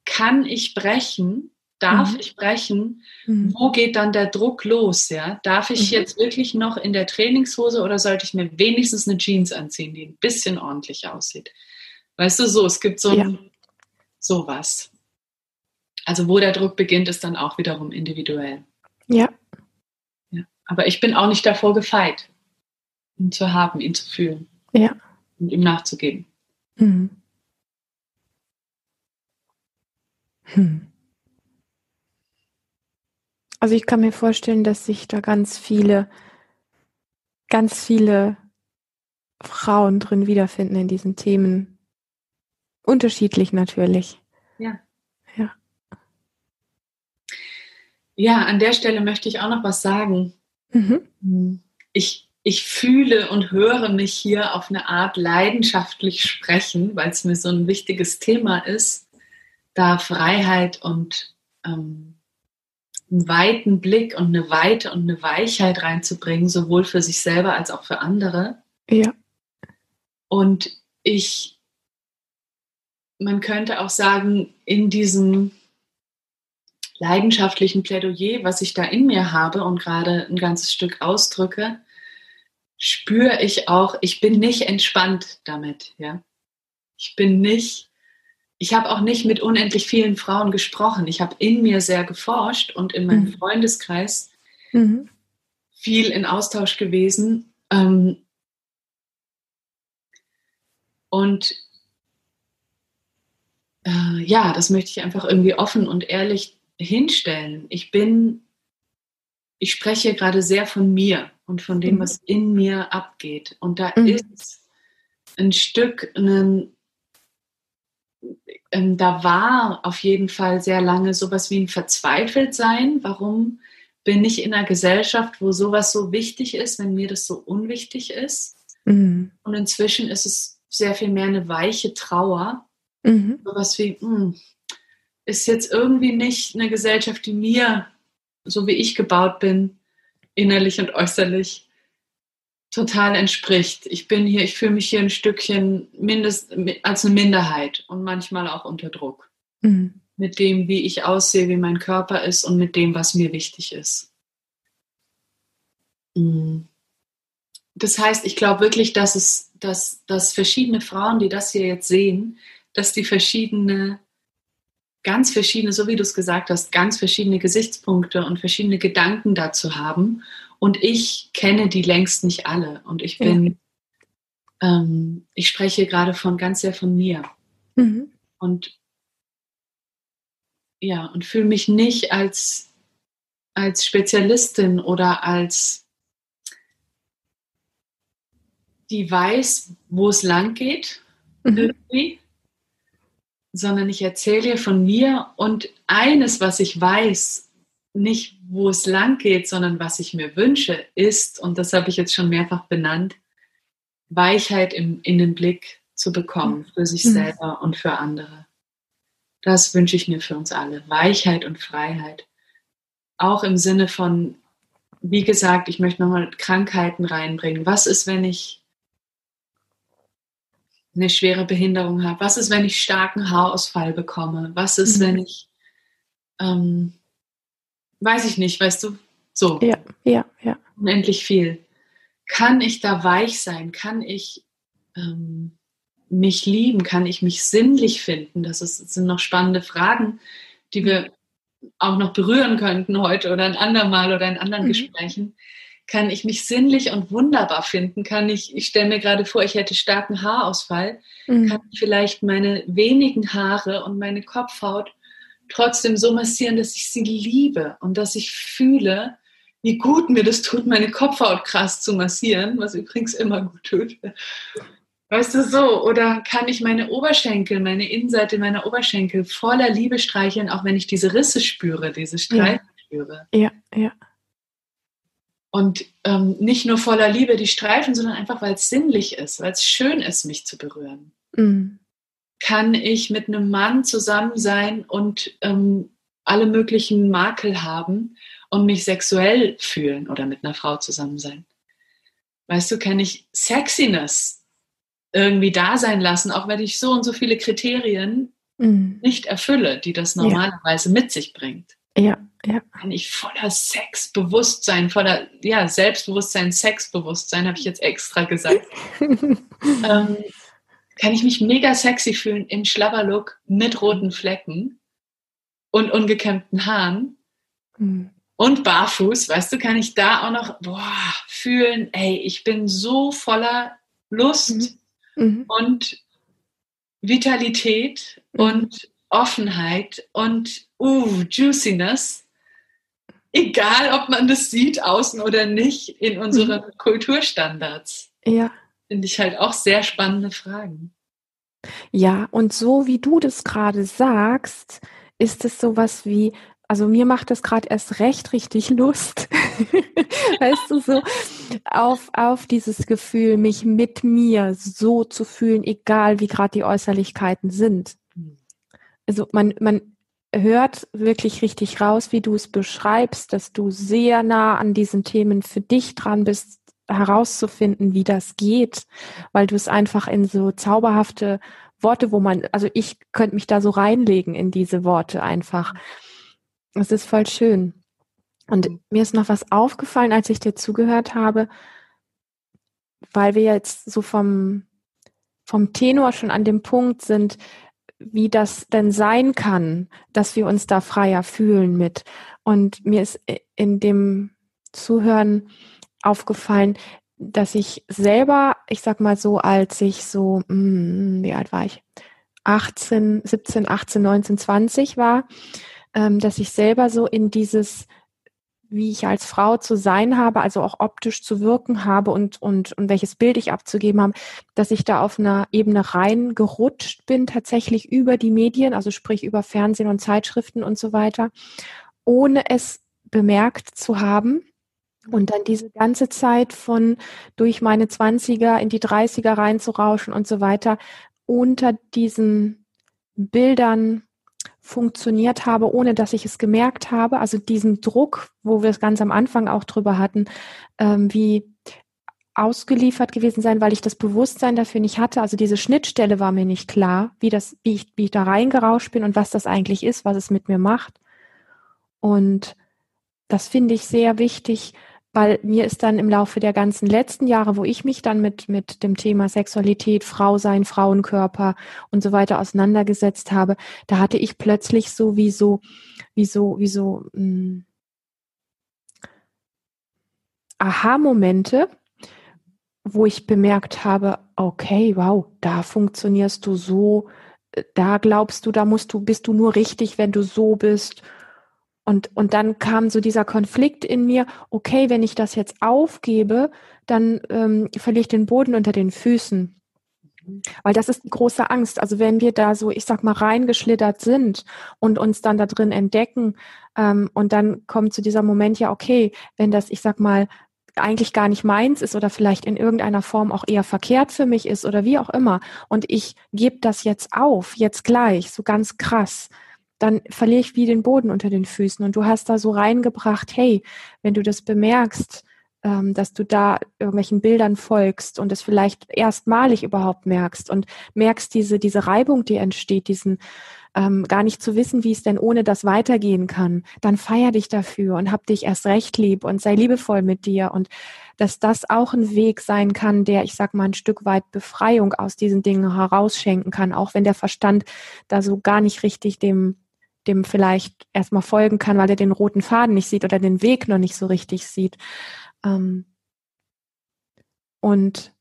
kann ich brechen, darf mhm. ich brechen, mhm. wo geht dann der Druck los? Ja? Darf ich mhm. jetzt wirklich noch in der Trainingshose oder sollte ich mir wenigstens eine Jeans anziehen, die ein bisschen ordentlich aussieht? Weißt du, so, es gibt so ja. sowas. Also wo der Druck beginnt, ist dann auch wiederum individuell. Ja. ja. Aber ich bin auch nicht davor gefeit, ihn zu haben, ihn zu fühlen. Ja. Und ihm nachzugeben. Mhm. Hm. Also ich kann mir vorstellen, dass sich da ganz viele, ganz viele Frauen drin wiederfinden in diesen Themen. Unterschiedlich natürlich. Ja. Ja. Ja, an der Stelle möchte ich auch noch was sagen. Mhm. Ich, ich fühle und höre mich hier auf eine Art leidenschaftlich sprechen, weil es mir so ein wichtiges Thema ist da Freiheit und ähm, einen weiten Blick und eine Weite und eine Weichheit reinzubringen, sowohl für sich selber als auch für andere. Ja. Und ich, man könnte auch sagen, in diesem leidenschaftlichen Plädoyer, was ich da in mir habe und gerade ein ganzes Stück ausdrücke, spüre ich auch, ich bin nicht entspannt damit, ja. Ich bin nicht ich habe auch nicht mit unendlich vielen Frauen gesprochen. Ich habe in mir sehr geforscht und in meinem mhm. Freundeskreis mhm. viel in Austausch gewesen. Ähm, und äh, ja, das möchte ich einfach irgendwie offen und ehrlich hinstellen. Ich bin, ich spreche gerade sehr von mir und von dem, mhm. was in mir abgeht. Und da mhm. ist ein Stück, ein, ähm, da war auf jeden Fall sehr lange sowas wie ein Verzweifeltsein. Warum bin ich in einer Gesellschaft, wo sowas so wichtig ist, wenn mir das so unwichtig ist? Mhm. Und inzwischen ist es sehr viel mehr eine weiche Trauer. Mhm. Sowas wie, mh, hm, ist jetzt irgendwie nicht eine Gesellschaft, die mir, so wie ich gebaut bin, innerlich und äußerlich, total entspricht. Ich bin hier, ich fühle mich hier ein Stückchen mindest, als eine Minderheit und manchmal auch unter Druck. Mhm. Mit dem, wie ich aussehe, wie mein Körper ist und mit dem, was mir wichtig ist. Mhm. Das heißt, ich glaube wirklich, dass es, dass, dass verschiedene Frauen, die das hier jetzt sehen, dass die verschiedene, ganz verschiedene, so wie du es gesagt hast, ganz verschiedene Gesichtspunkte und verschiedene Gedanken dazu haben und ich kenne die längst nicht alle. Und ich bin, ja. ähm, ich spreche gerade von ganz sehr von mir. Mhm. Und ja, und fühle mich nicht als, als Spezialistin oder als die weiß, wo es lang geht, mhm. irgendwie, sondern ich erzähle von mir und eines, was ich weiß, nicht, wo es lang geht, sondern was ich mir wünsche, ist, und das habe ich jetzt schon mehrfach benannt, Weichheit im Innenblick zu bekommen für sich mhm. selber und für andere. Das wünsche ich mir für uns alle. Weichheit und Freiheit. Auch im Sinne von, wie gesagt, ich möchte nochmal Krankheiten reinbringen. Was ist, wenn ich eine schwere Behinderung habe? Was ist, wenn ich starken Haarausfall bekomme? Was ist, mhm. wenn ich ähm, weiß ich nicht, weißt du, so. Ja, ja, ja. Unendlich viel. Kann ich da weich sein? Kann ich ähm, mich lieben? Kann ich mich sinnlich finden? Das, ist, das sind noch spannende Fragen, die wir auch noch berühren könnten heute oder ein andermal oder in anderen mhm. Gesprächen. Kann ich mich sinnlich und wunderbar finden? Kann ich, ich stelle mir gerade vor, ich hätte starken Haarausfall, mhm. kann ich vielleicht meine wenigen Haare und meine Kopfhaut trotzdem so massieren, dass ich sie liebe und dass ich fühle, wie gut mir das tut, meine Kopfhaut krass zu massieren, was übrigens immer gut tut. Weißt du so? Oder kann ich meine Oberschenkel, meine Innenseite meiner Oberschenkel voller Liebe streicheln, auch wenn ich diese Risse spüre, diese Streifen ja. spüre? Ja, ja. Und ähm, nicht nur voller Liebe die Streifen, sondern einfach, weil es sinnlich ist, weil es schön ist, mich zu berühren. Mhm. kann ich mit einem Mann zusammen sein und ähm, alle möglichen Makel haben und mich sexuell fühlen oder mit einer Frau zusammen sein? Weißt du, kann ich Sexiness irgendwie da sein lassen, auch wenn ich so und so viele Kriterien mhm. nicht erfülle, die das normalerweise ja. mit sich bringt? Ja, ja. Kann ich voller Sexbewusstsein, voller ja, Selbstbewusstsein, Sexbewusstsein, habe ich jetzt extra gesagt. ähm, kann ich mich mega sexy fühlen im Schlabberlook mit roten Flecken und ungekämmten Haaren mhm. und barfuß, weißt du, kann ich da auch noch boah, fühlen, ey, ich bin so voller Lust mhm. mhm. und Vitalität mhm. und Offenheit und uh, Juiciness, egal ob man das sieht außen oder nicht in unseren mhm. Kulturstandards. Ja finde ich halt auch sehr spannende Fragen. Ja, und so wie du das gerade sagst, ist es sowas wie, also mir macht das gerade erst recht richtig Lust, weißt du, so auf, auf dieses Gefühl, mich mit mir so zu fühlen, egal wie gerade die Äußerlichkeiten sind. Also man, man hört wirklich richtig raus, wie du es beschreibst, dass du sehr nah an diesen Themen für dich dran bist, herauszufinden, wie das geht, weil du es einfach in so zauberhafte Worte, wo man, also ich könnte mich da so reinlegen in diese Worte einfach. Es ist voll schön. Und mir ist noch was aufgefallen, als ich dir zugehört habe, weil wir jetzt so vom, vom Tenor schon an dem Punkt sind, wie das denn sein kann, dass wir uns da freier fühlen mit. Und mir ist in dem Zuhören aufgefallen, dass ich selber, ich sag mal so, als ich so, hm, wie alt war ich? 18, 17, 18, 19, 20 war, ähm, dass ich selber so in dieses, wie ich als Frau zu sein habe, also auch optisch zu wirken habe und, und, und welches Bild ich abzugeben habe, dass ich da auf einer Ebene reingerutscht bin, tatsächlich über die Medien, also sprich über Fernsehen und Zeitschriften und so weiter, ohne es bemerkt zu haben. Und dann diese ganze Zeit von durch meine Zwanziger in die Dreißiger reinzurauschen und so weiter, unter diesen Bildern funktioniert habe, ohne dass ich es gemerkt habe. Also diesen Druck, wo wir es ganz am Anfang auch drüber hatten, ähm, wie ausgeliefert gewesen sein, weil ich das Bewusstsein dafür nicht hatte. Also diese Schnittstelle war mir nicht klar, wie das, wie ich, wie ich da reingerauscht bin und was das eigentlich ist, was es mit mir macht. Und das finde ich sehr wichtig, weil mir ist dann im Laufe der ganzen letzten Jahre, wo ich mich dann mit, mit dem Thema Sexualität, Frau sein, Frauenkörper und so weiter auseinandergesetzt habe, da hatte ich plötzlich so wie so, wie so, wie so, hm, Aha-Momente, wo ich bemerkt habe, okay, wow, da funktionierst du so, da glaubst du, da musst du, bist du nur richtig, wenn du so bist und, und dann kam so dieser Konflikt in mir, okay, wenn ich das jetzt aufgebe, dann ähm, verliere ich den Boden unter den Füßen. Weil das ist die große Angst. Also wenn wir da so, ich sag mal, reingeschlittert sind und uns dann da drin entdecken ähm, und dann kommt zu dieser Moment, ja, okay, wenn das, ich sag mal, eigentlich gar nicht meins ist oder vielleicht in irgendeiner Form auch eher verkehrt für mich ist oder wie auch immer und ich gebe das jetzt auf, jetzt gleich, so ganz krass, dann verliere ich wie den Boden unter den Füßen. Und du hast da so reingebracht, hey, wenn du das bemerkst, ähm, dass du da irgendwelchen Bildern folgst und es vielleicht erstmalig überhaupt merkst und merkst diese, diese Reibung, die entsteht, diesen ähm, gar nicht zu wissen, wie es denn ohne das weitergehen kann, dann feier dich dafür und hab dich erst recht lieb und sei liebevoll mit dir und dass das auch ein Weg sein kann, der, ich sag mal, ein Stück weit Befreiung aus diesen Dingen herausschenken kann, auch wenn der Verstand da so gar nicht richtig dem dem vielleicht erstmal folgen kann, weil er den roten Faden nicht sieht oder den Weg noch nicht so richtig sieht. Ähm, und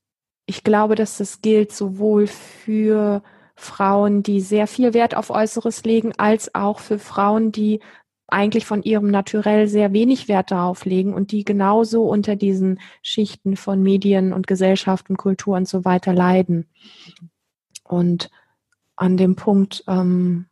ich glaube, dass das gilt sowohl für Frauen, die sehr viel Wert auf Äußeres legen, als auch für Frauen, die eigentlich von ihrem Naturell sehr wenig Wert darauf legen und die genauso unter diesen Schichten von Medien und Gesellschaft und Kultur und so weiter leiden. Und an dem Punkt, ähm,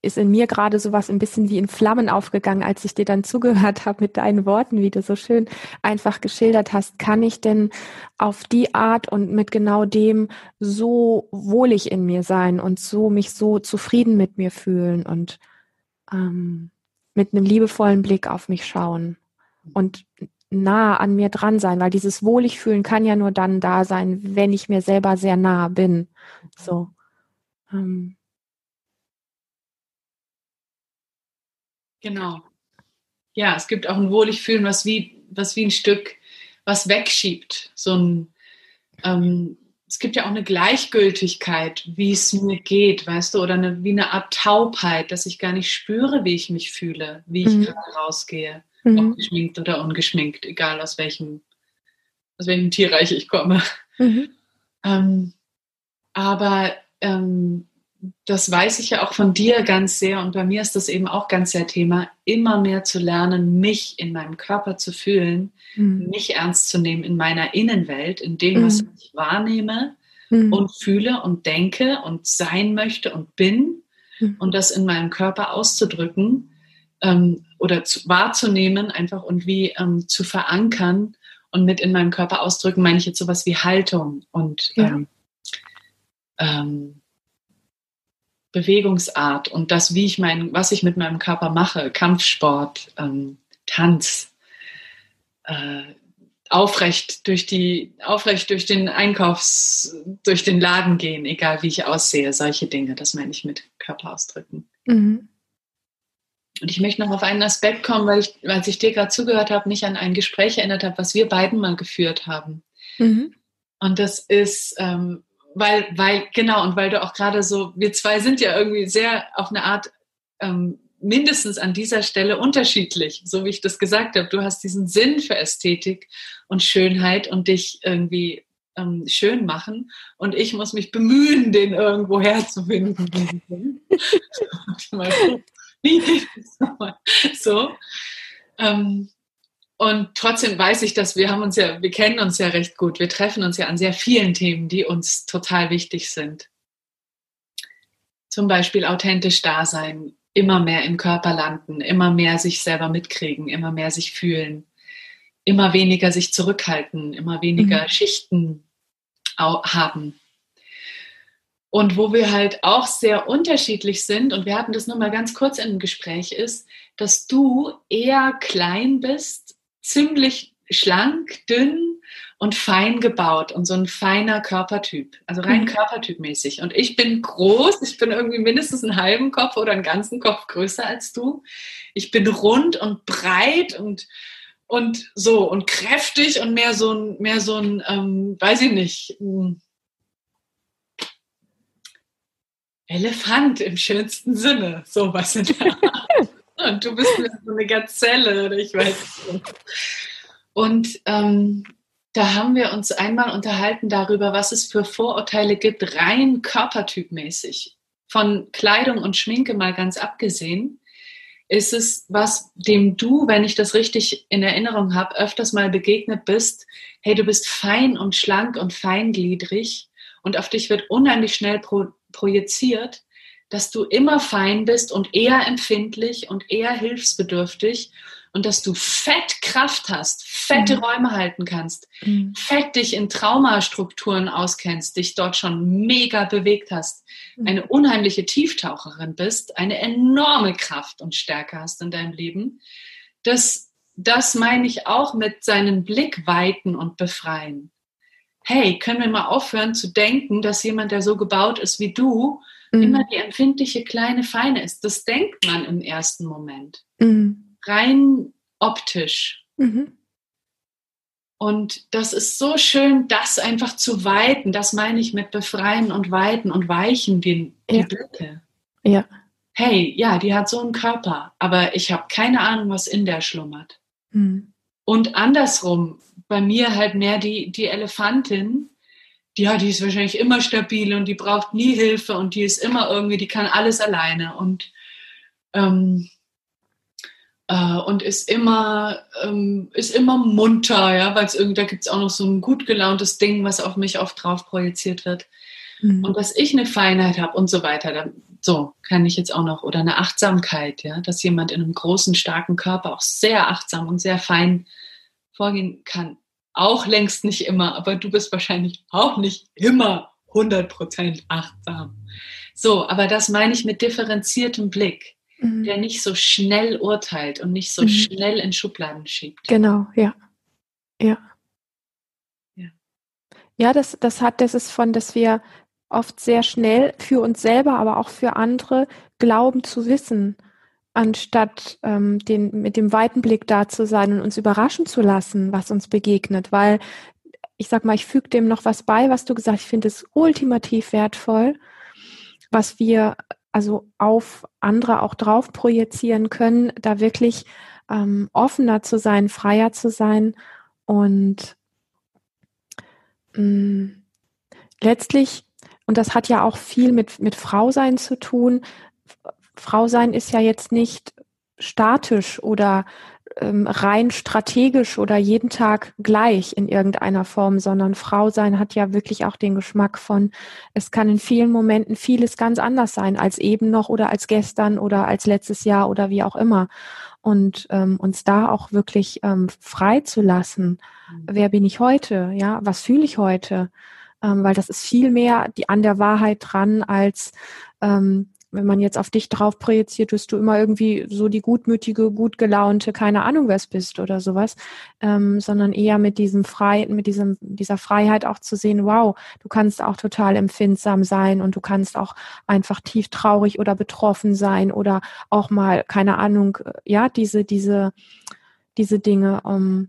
ist in mir gerade sowas ein bisschen wie in Flammen aufgegangen, als ich dir dann zugehört habe mit deinen Worten, wie du so schön einfach geschildert hast. Kann ich denn auf die Art und mit genau dem so wohlig in mir sein und so mich so zufrieden mit mir fühlen und ähm, mit einem liebevollen Blick auf mich schauen und nah an mir dran sein, weil dieses wohlig fühlen kann ja nur dann da sein, wenn ich mir selber sehr nah bin. So. Ähm, Genau. Ja, es gibt auch ein wohlig fühlen, was wie, was wie ein Stück was wegschiebt. So ein, ähm, es gibt ja auch eine Gleichgültigkeit, wie es mir geht, weißt du, oder eine, wie eine Art Taubheit, dass ich gar nicht spüre, wie ich mich fühle, wie ich mhm. gerade rausgehe, mhm. ob geschminkt oder ungeschminkt, egal aus welchem, aus welchem Tierreich ich komme. Mhm. Ähm, aber ähm, das weiß ich ja auch von dir ganz sehr und bei mir ist das eben auch ganz sehr Thema, immer mehr zu lernen, mich in meinem Körper zu fühlen, mhm. mich ernst zu nehmen in meiner Innenwelt, in dem, was mhm. ich wahrnehme mhm. und fühle und denke und sein möchte und bin mhm. und das in meinem Körper auszudrücken ähm, oder zu, wahrzunehmen einfach und wie ähm, zu verankern und mit in meinem Körper ausdrücken, meine ich jetzt sowas wie Haltung und ja. ähm, ähm Bewegungsart und das, wie ich mein, was ich mit meinem Körper mache, Kampfsport, ähm, Tanz, äh, aufrecht durch die, aufrecht durch den Einkaufs, durch den Laden gehen, egal wie ich aussehe, solche Dinge, das meine ich mit Körperausdrücken. Mhm. Und ich möchte noch auf einen Aspekt kommen, weil ich, als ich dir gerade zugehört habe, mich an ein Gespräch erinnert habe, was wir beiden mal geführt haben. Mhm. Und das ist, ähm, weil, weil, genau, und weil du auch gerade so, wir zwei sind ja irgendwie sehr auf eine Art ähm, mindestens an dieser Stelle unterschiedlich, so wie ich das gesagt habe. Du hast diesen Sinn für Ästhetik und Schönheit und dich irgendwie ähm, schön machen und ich muss mich bemühen, den irgendwo herzufinden. so. Ähm, und trotzdem weiß ich, dass wir haben uns ja, wir kennen uns ja recht gut. Wir treffen uns ja an sehr vielen Themen, die uns total wichtig sind. Zum Beispiel authentisch da sein, immer mehr im Körper landen, immer mehr sich selber mitkriegen, immer mehr sich fühlen, immer weniger sich zurückhalten, immer weniger mhm. Schichten haben. Und wo wir halt auch sehr unterschiedlich sind, und wir hatten das nur mal ganz kurz in einem Gespräch, ist, dass du eher klein bist ziemlich schlank, dünn und fein gebaut und so ein feiner Körpertyp, also rein mhm. körpertypmäßig. Und ich bin groß, ich bin irgendwie mindestens einen halben Kopf oder einen ganzen Kopf größer als du. Ich bin rund und breit und und so und kräftig und mehr so ein, mehr so ein, ähm, weiß ich nicht, Elefant im schönsten Sinne, sowas in der Art. Und du bist so eine Gazelle oder ich weiß nicht. Und ähm, da haben wir uns einmal unterhalten darüber, was es für Vorurteile gibt, rein körpertypmäßig. Von Kleidung und Schminke mal ganz abgesehen, ist es, was dem du, wenn ich das richtig in Erinnerung habe, öfters mal begegnet bist, hey, du bist fein und schlank und feingliedrig und auf dich wird unheimlich schnell pro projiziert, dass du immer fein bist und eher empfindlich und eher hilfsbedürftig und dass du fett Kraft hast, fette mhm. Räume halten kannst, mhm. fett dich in Traumastrukturen auskennst, dich dort schon mega bewegt hast, mhm. eine unheimliche Tieftaucherin bist, eine enorme Kraft und Stärke hast in deinem Leben. Das, das meine ich auch mit seinen Blick weiten und befreien. Hey, können wir mal aufhören zu denken, dass jemand, der so gebaut ist wie du, mhm. immer die empfindliche kleine Feine ist. Das denkt man im ersten Moment. Mhm. Rein optisch. Mhm. Und das ist so schön, das einfach zu weiten. Das meine ich mit befreien und weiten und weichen die, die ja. Blicke. Ja. Hey, ja, die hat so einen Körper, aber ich habe keine Ahnung, was in der schlummert. Mhm. Und andersrum, bei mir halt mehr die, die Elefantin, ja, die ist wahrscheinlich immer stabil und die braucht nie Hilfe und die ist immer irgendwie, die kann alles alleine und, ähm, äh, und ist immer, ähm, ist immer munter, ja, weil es irgendwie, da gibt es auch noch so ein gut gelauntes Ding, was auf mich oft drauf projiziert wird. Mhm. Und dass ich eine Feinheit habe und so weiter. Da so kann ich jetzt auch noch, oder eine Achtsamkeit, ja, dass jemand in einem großen, starken Körper auch sehr achtsam und sehr fein vorgehen kann. Auch längst nicht immer, aber du bist wahrscheinlich auch nicht immer 100% achtsam. So, aber das meine ich mit differenziertem Blick, mhm. der nicht so schnell urteilt und nicht so mhm. schnell in Schubladen schiebt. Genau, ja. Ja. Ja, ja das, das hat, das ist von, dass wir oft sehr schnell für uns selber, aber auch für andere glauben zu wissen, anstatt ähm, den, mit dem weiten Blick da zu sein und uns überraschen zu lassen, was uns begegnet. Weil ich sag mal, ich füge dem noch was bei, was du gesagt hast, ich finde es ultimativ wertvoll, was wir also auf andere auch drauf projizieren können, da wirklich ähm, offener zu sein, freier zu sein und mh, mm, letztlich und das hat ja auch viel mit, mit Frausein zu tun. Frausein ist ja jetzt nicht statisch oder ähm, rein strategisch oder jeden Tag gleich in irgendeiner Form, sondern Frausein hat ja wirklich auch den Geschmack von, es kann in vielen Momenten vieles ganz anders sein als eben noch oder als gestern oder als letztes Jahr oder wie auch immer. Und ähm, uns da auch wirklich ähm, frei zu lassen. Mhm. Wer bin ich heute? Ja, was fühle ich heute? ähm, weil das ist viel mehr die, an der Wahrheit dran, als ähm, wenn man jetzt auf dich drauf projiziert, bist du immer irgendwie so die gutmütige, gut gelaunte, keine Ahnung, wer es bist oder sowas, ähm, sondern eher mit diesem frei, mit diesem, dieser Freiheit auch zu sehen, wow, du kannst auch total empfindsam sein und du kannst auch einfach tief traurig oder betroffen sein oder auch mal, keine Ahnung, äh, ja, diese, diese, diese Dinge, um,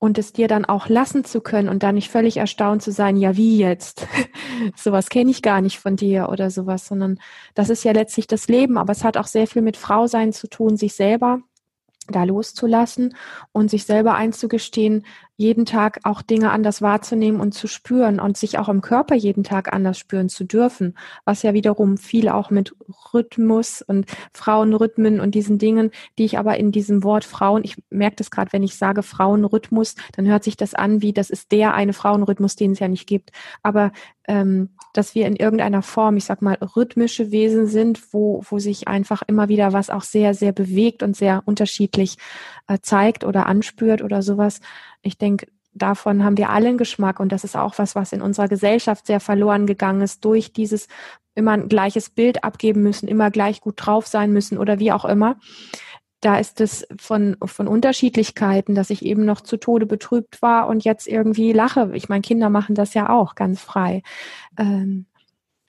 und es dir dann auch lassen zu können und dann nicht völlig erstaunt zu sein, ja, wie jetzt? sowas kenne ich gar nicht von dir oder sowas, sondern das ist ja letztlich das Leben, aber es hat auch sehr viel mit Frausein zu tun, sich selber da loszulassen und sich selber einzugestehen, jeden Tag auch Dinge anders wahrzunehmen und zu spüren und sich auch im Körper jeden Tag anders spüren zu dürfen, was ja wiederum viel auch mit Rhythmus und Frauenrhythmen und diesen Dingen, die ich aber in diesem Wort Frauen, ich merke das gerade, wenn ich sage Frauenrhythmus, dann hört sich das an wie, das ist der eine Frauenrhythmus, den es ja nicht gibt. Aber ähm, dass wir in irgendeiner Form, ich sag mal, rhythmische Wesen sind, wo, wo sich einfach immer wieder was auch sehr, sehr bewegt und sehr unterschiedlich äh, zeigt oder anspürt oder sowas. Ich denke, davon haben wir alle einen Geschmack und das ist auch was, was in unserer Gesellschaft sehr verloren gegangen ist durch dieses immer ein gleiches Bild abgeben müssen, immer gleich gut drauf sein müssen oder wie auch immer. Da ist es von, von Unterschiedlichkeiten, dass ich eben noch zu Tode betrübt war und jetzt irgendwie lache. Ich meine, Kinder machen das ja auch ganz frei. Ähm,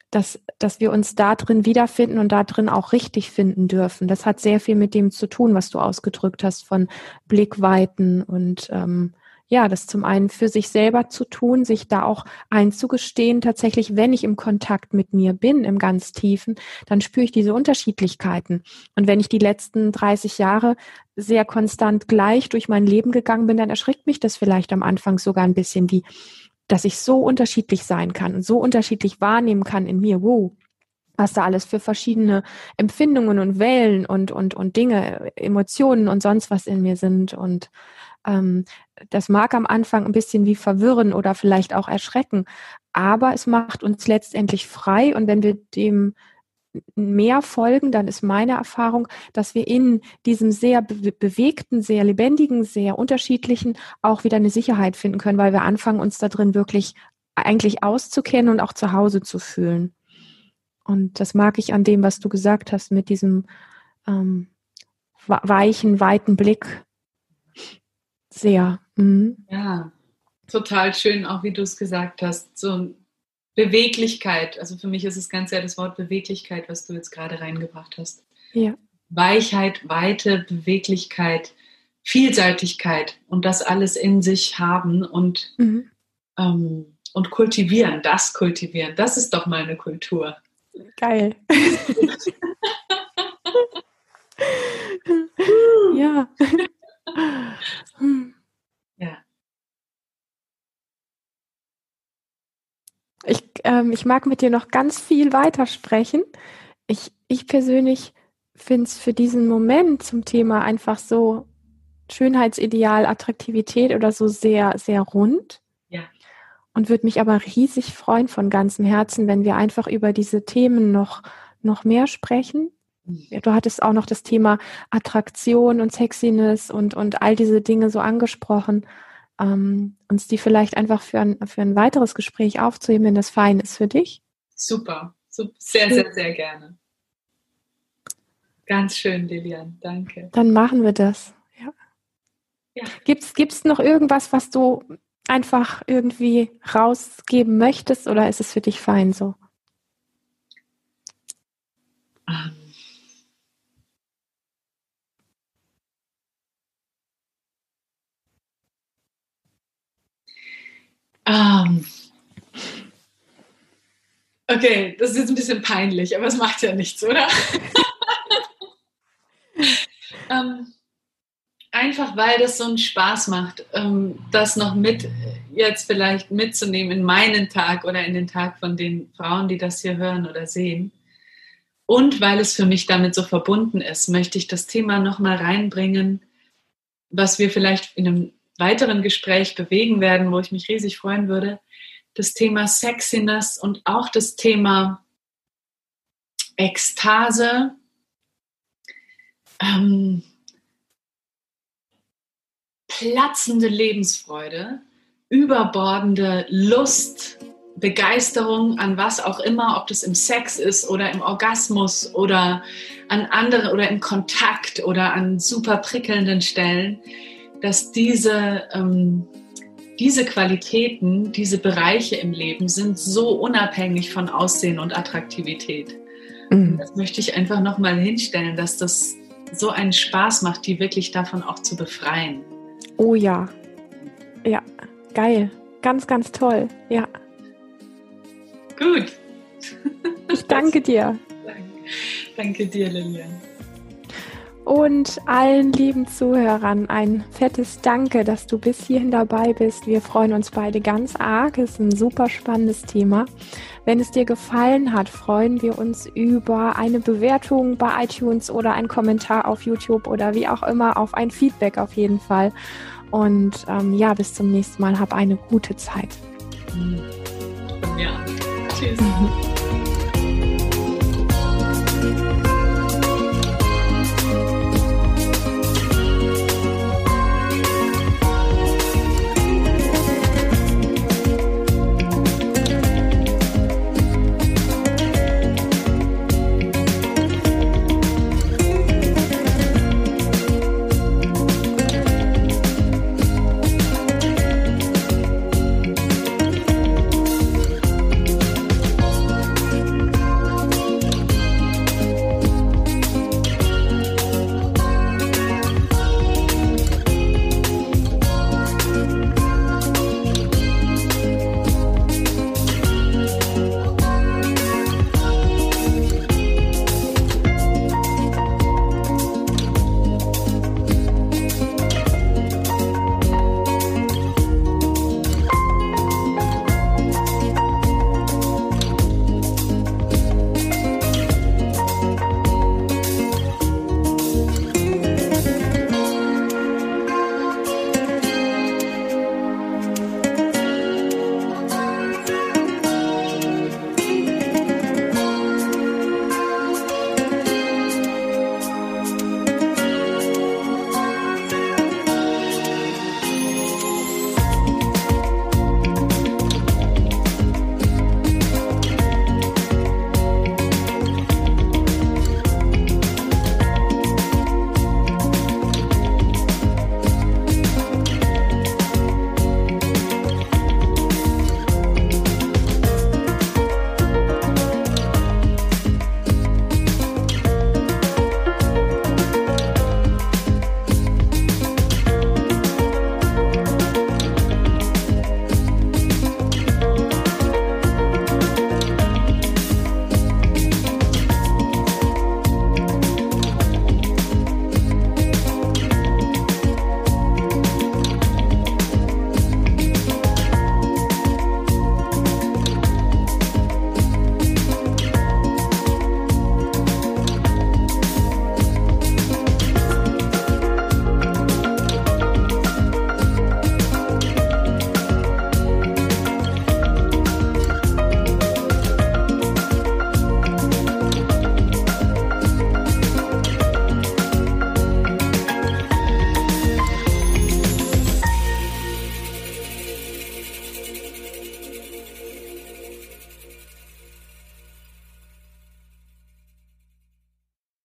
dass, dass wir uns da drin wiederfinden und da drin auch richtig finden dürfen. Das hat sehr viel mit dem zu tun, was du ausgedrückt hast von Blickweiten und ähm, ja, das zum einen für sich selber zu tun, sich da auch einzugestehen, tatsächlich, wenn ich im Kontakt mit mir bin, im ganz tiefen, dann spüre ich diese Unterschiedlichkeiten. Und wenn ich die letzten 30 Jahre sehr konstant gleich durch mein Leben gegangen bin, dann erschrickt mich das vielleicht am Anfang sogar ein bisschen, wie, dass ich so unterschiedlich sein kann und so unterschiedlich wahrnehmen kann in mir. Wow, was da alles für verschiedene Empfindungen und Wellen und, und, und Dinge, Emotionen und sonst was in mir sind. Und ähm, das mag am Anfang ein bisschen wie verwirren oder vielleicht auch erschrecken, aber es macht uns letztendlich frei und wenn wir dem mehr folgen, dann ist meine Erfahrung, dass wir in diesem sehr be bewegten, sehr lebendigen, sehr unterschiedlichen auch wieder eine Sicherheit finden können, weil wir anfangen, uns da drin wirklich eigentlich auszukennen und auch zu Hause zu fühlen. Und das mag ich an dem, was du gesagt hast, mit diesem ähm, weichen, weiten Blick sehr. Mhm. Ja, total schön, auch wie du es gesagt hast. So Beweglichkeit. Also für mich ist es ganz sehr das Wort Beweglichkeit, was du jetzt gerade reingebracht hast. Ja. Weichheit, Weite, Beweglichkeit, Vielseitigkeit und das alles in sich haben und, mhm. ähm, und kultivieren, das kultivieren. Das ist doch mal eine Kultur. Geil. ja. Ja. Ich, ähm, ich mag mit dir noch ganz viel weitersprechen. Ich, ich persönlich finde es für diesen Moment zum Thema einfach so Schönheitsideal, Attraktivität oder so sehr, sehr rund. Ja. Und würde mich aber riesig freuen von ganzem Herzen, wenn wir einfach über diese Themen noch noch mehr sprechen? Du hattest auch noch das Thema Attraktion und Sexiness und, und all diese Dinge so angesprochen. Ähm, uns die vielleicht einfach für ein, für ein weiteres Gespräch aufzuheben, wenn das fein ist für dich? Super, super sehr, sehr, sehr gerne. Ganz schön, Lilian, danke. Dann machen wir das. Ja. ja. Gibt es noch irgendwas, was du einfach irgendwie rausgeben möchtest oder ist es für dich fein so? Um. Um. Okay, das ist jetzt ein bisschen peinlich, aber es macht ja nichts, oder? ähm, einfach weil das so einen Spaß macht, ähm, das noch mit jetzt vielleicht mitzunehmen in meinen Tag oder in den Tag von den Frauen, die das hier hören oder sehen. Und weil es für mich damit so verbunden ist, möchte ich das Thema nochmal reinbringen, was wir vielleicht in einem weiteren Gespräch bewegen werden, wo ich mich riesig freuen würde. Das Thema Sexiness und auch das Thema Ekstase, ähm, platzende Lebensfreude, überbordende Lust, Begeisterung an was auch immer, ob das im Sex ist oder im Orgasmus oder an andere oder im Kontakt oder an super prickelnden Stellen, dass diese, ähm, diese Qualitäten, diese Bereiche im Leben sind so unabhängig von Aussehen und Attraktivität. Mhm. Das möchte ich einfach nochmal hinstellen, dass das so einen Spaß macht, die wirklich davon auch zu befreien. Oh ja. Ja, geil. Ganz, ganz toll. Ja. Gut. Ich danke dir. Danke, danke dir, Lilian. Und allen lieben Zuhörern ein fettes Danke, dass du bis hierhin dabei bist. Wir freuen uns beide ganz arg. Es ist ein super spannendes Thema. Wenn es dir gefallen hat, freuen wir uns über eine Bewertung bei iTunes oder ein Kommentar auf YouTube oder wie auch immer, auf ein Feedback auf jeden Fall. Und ähm, ja, bis zum nächsten Mal. Hab eine gute Zeit. Ja, tschüss.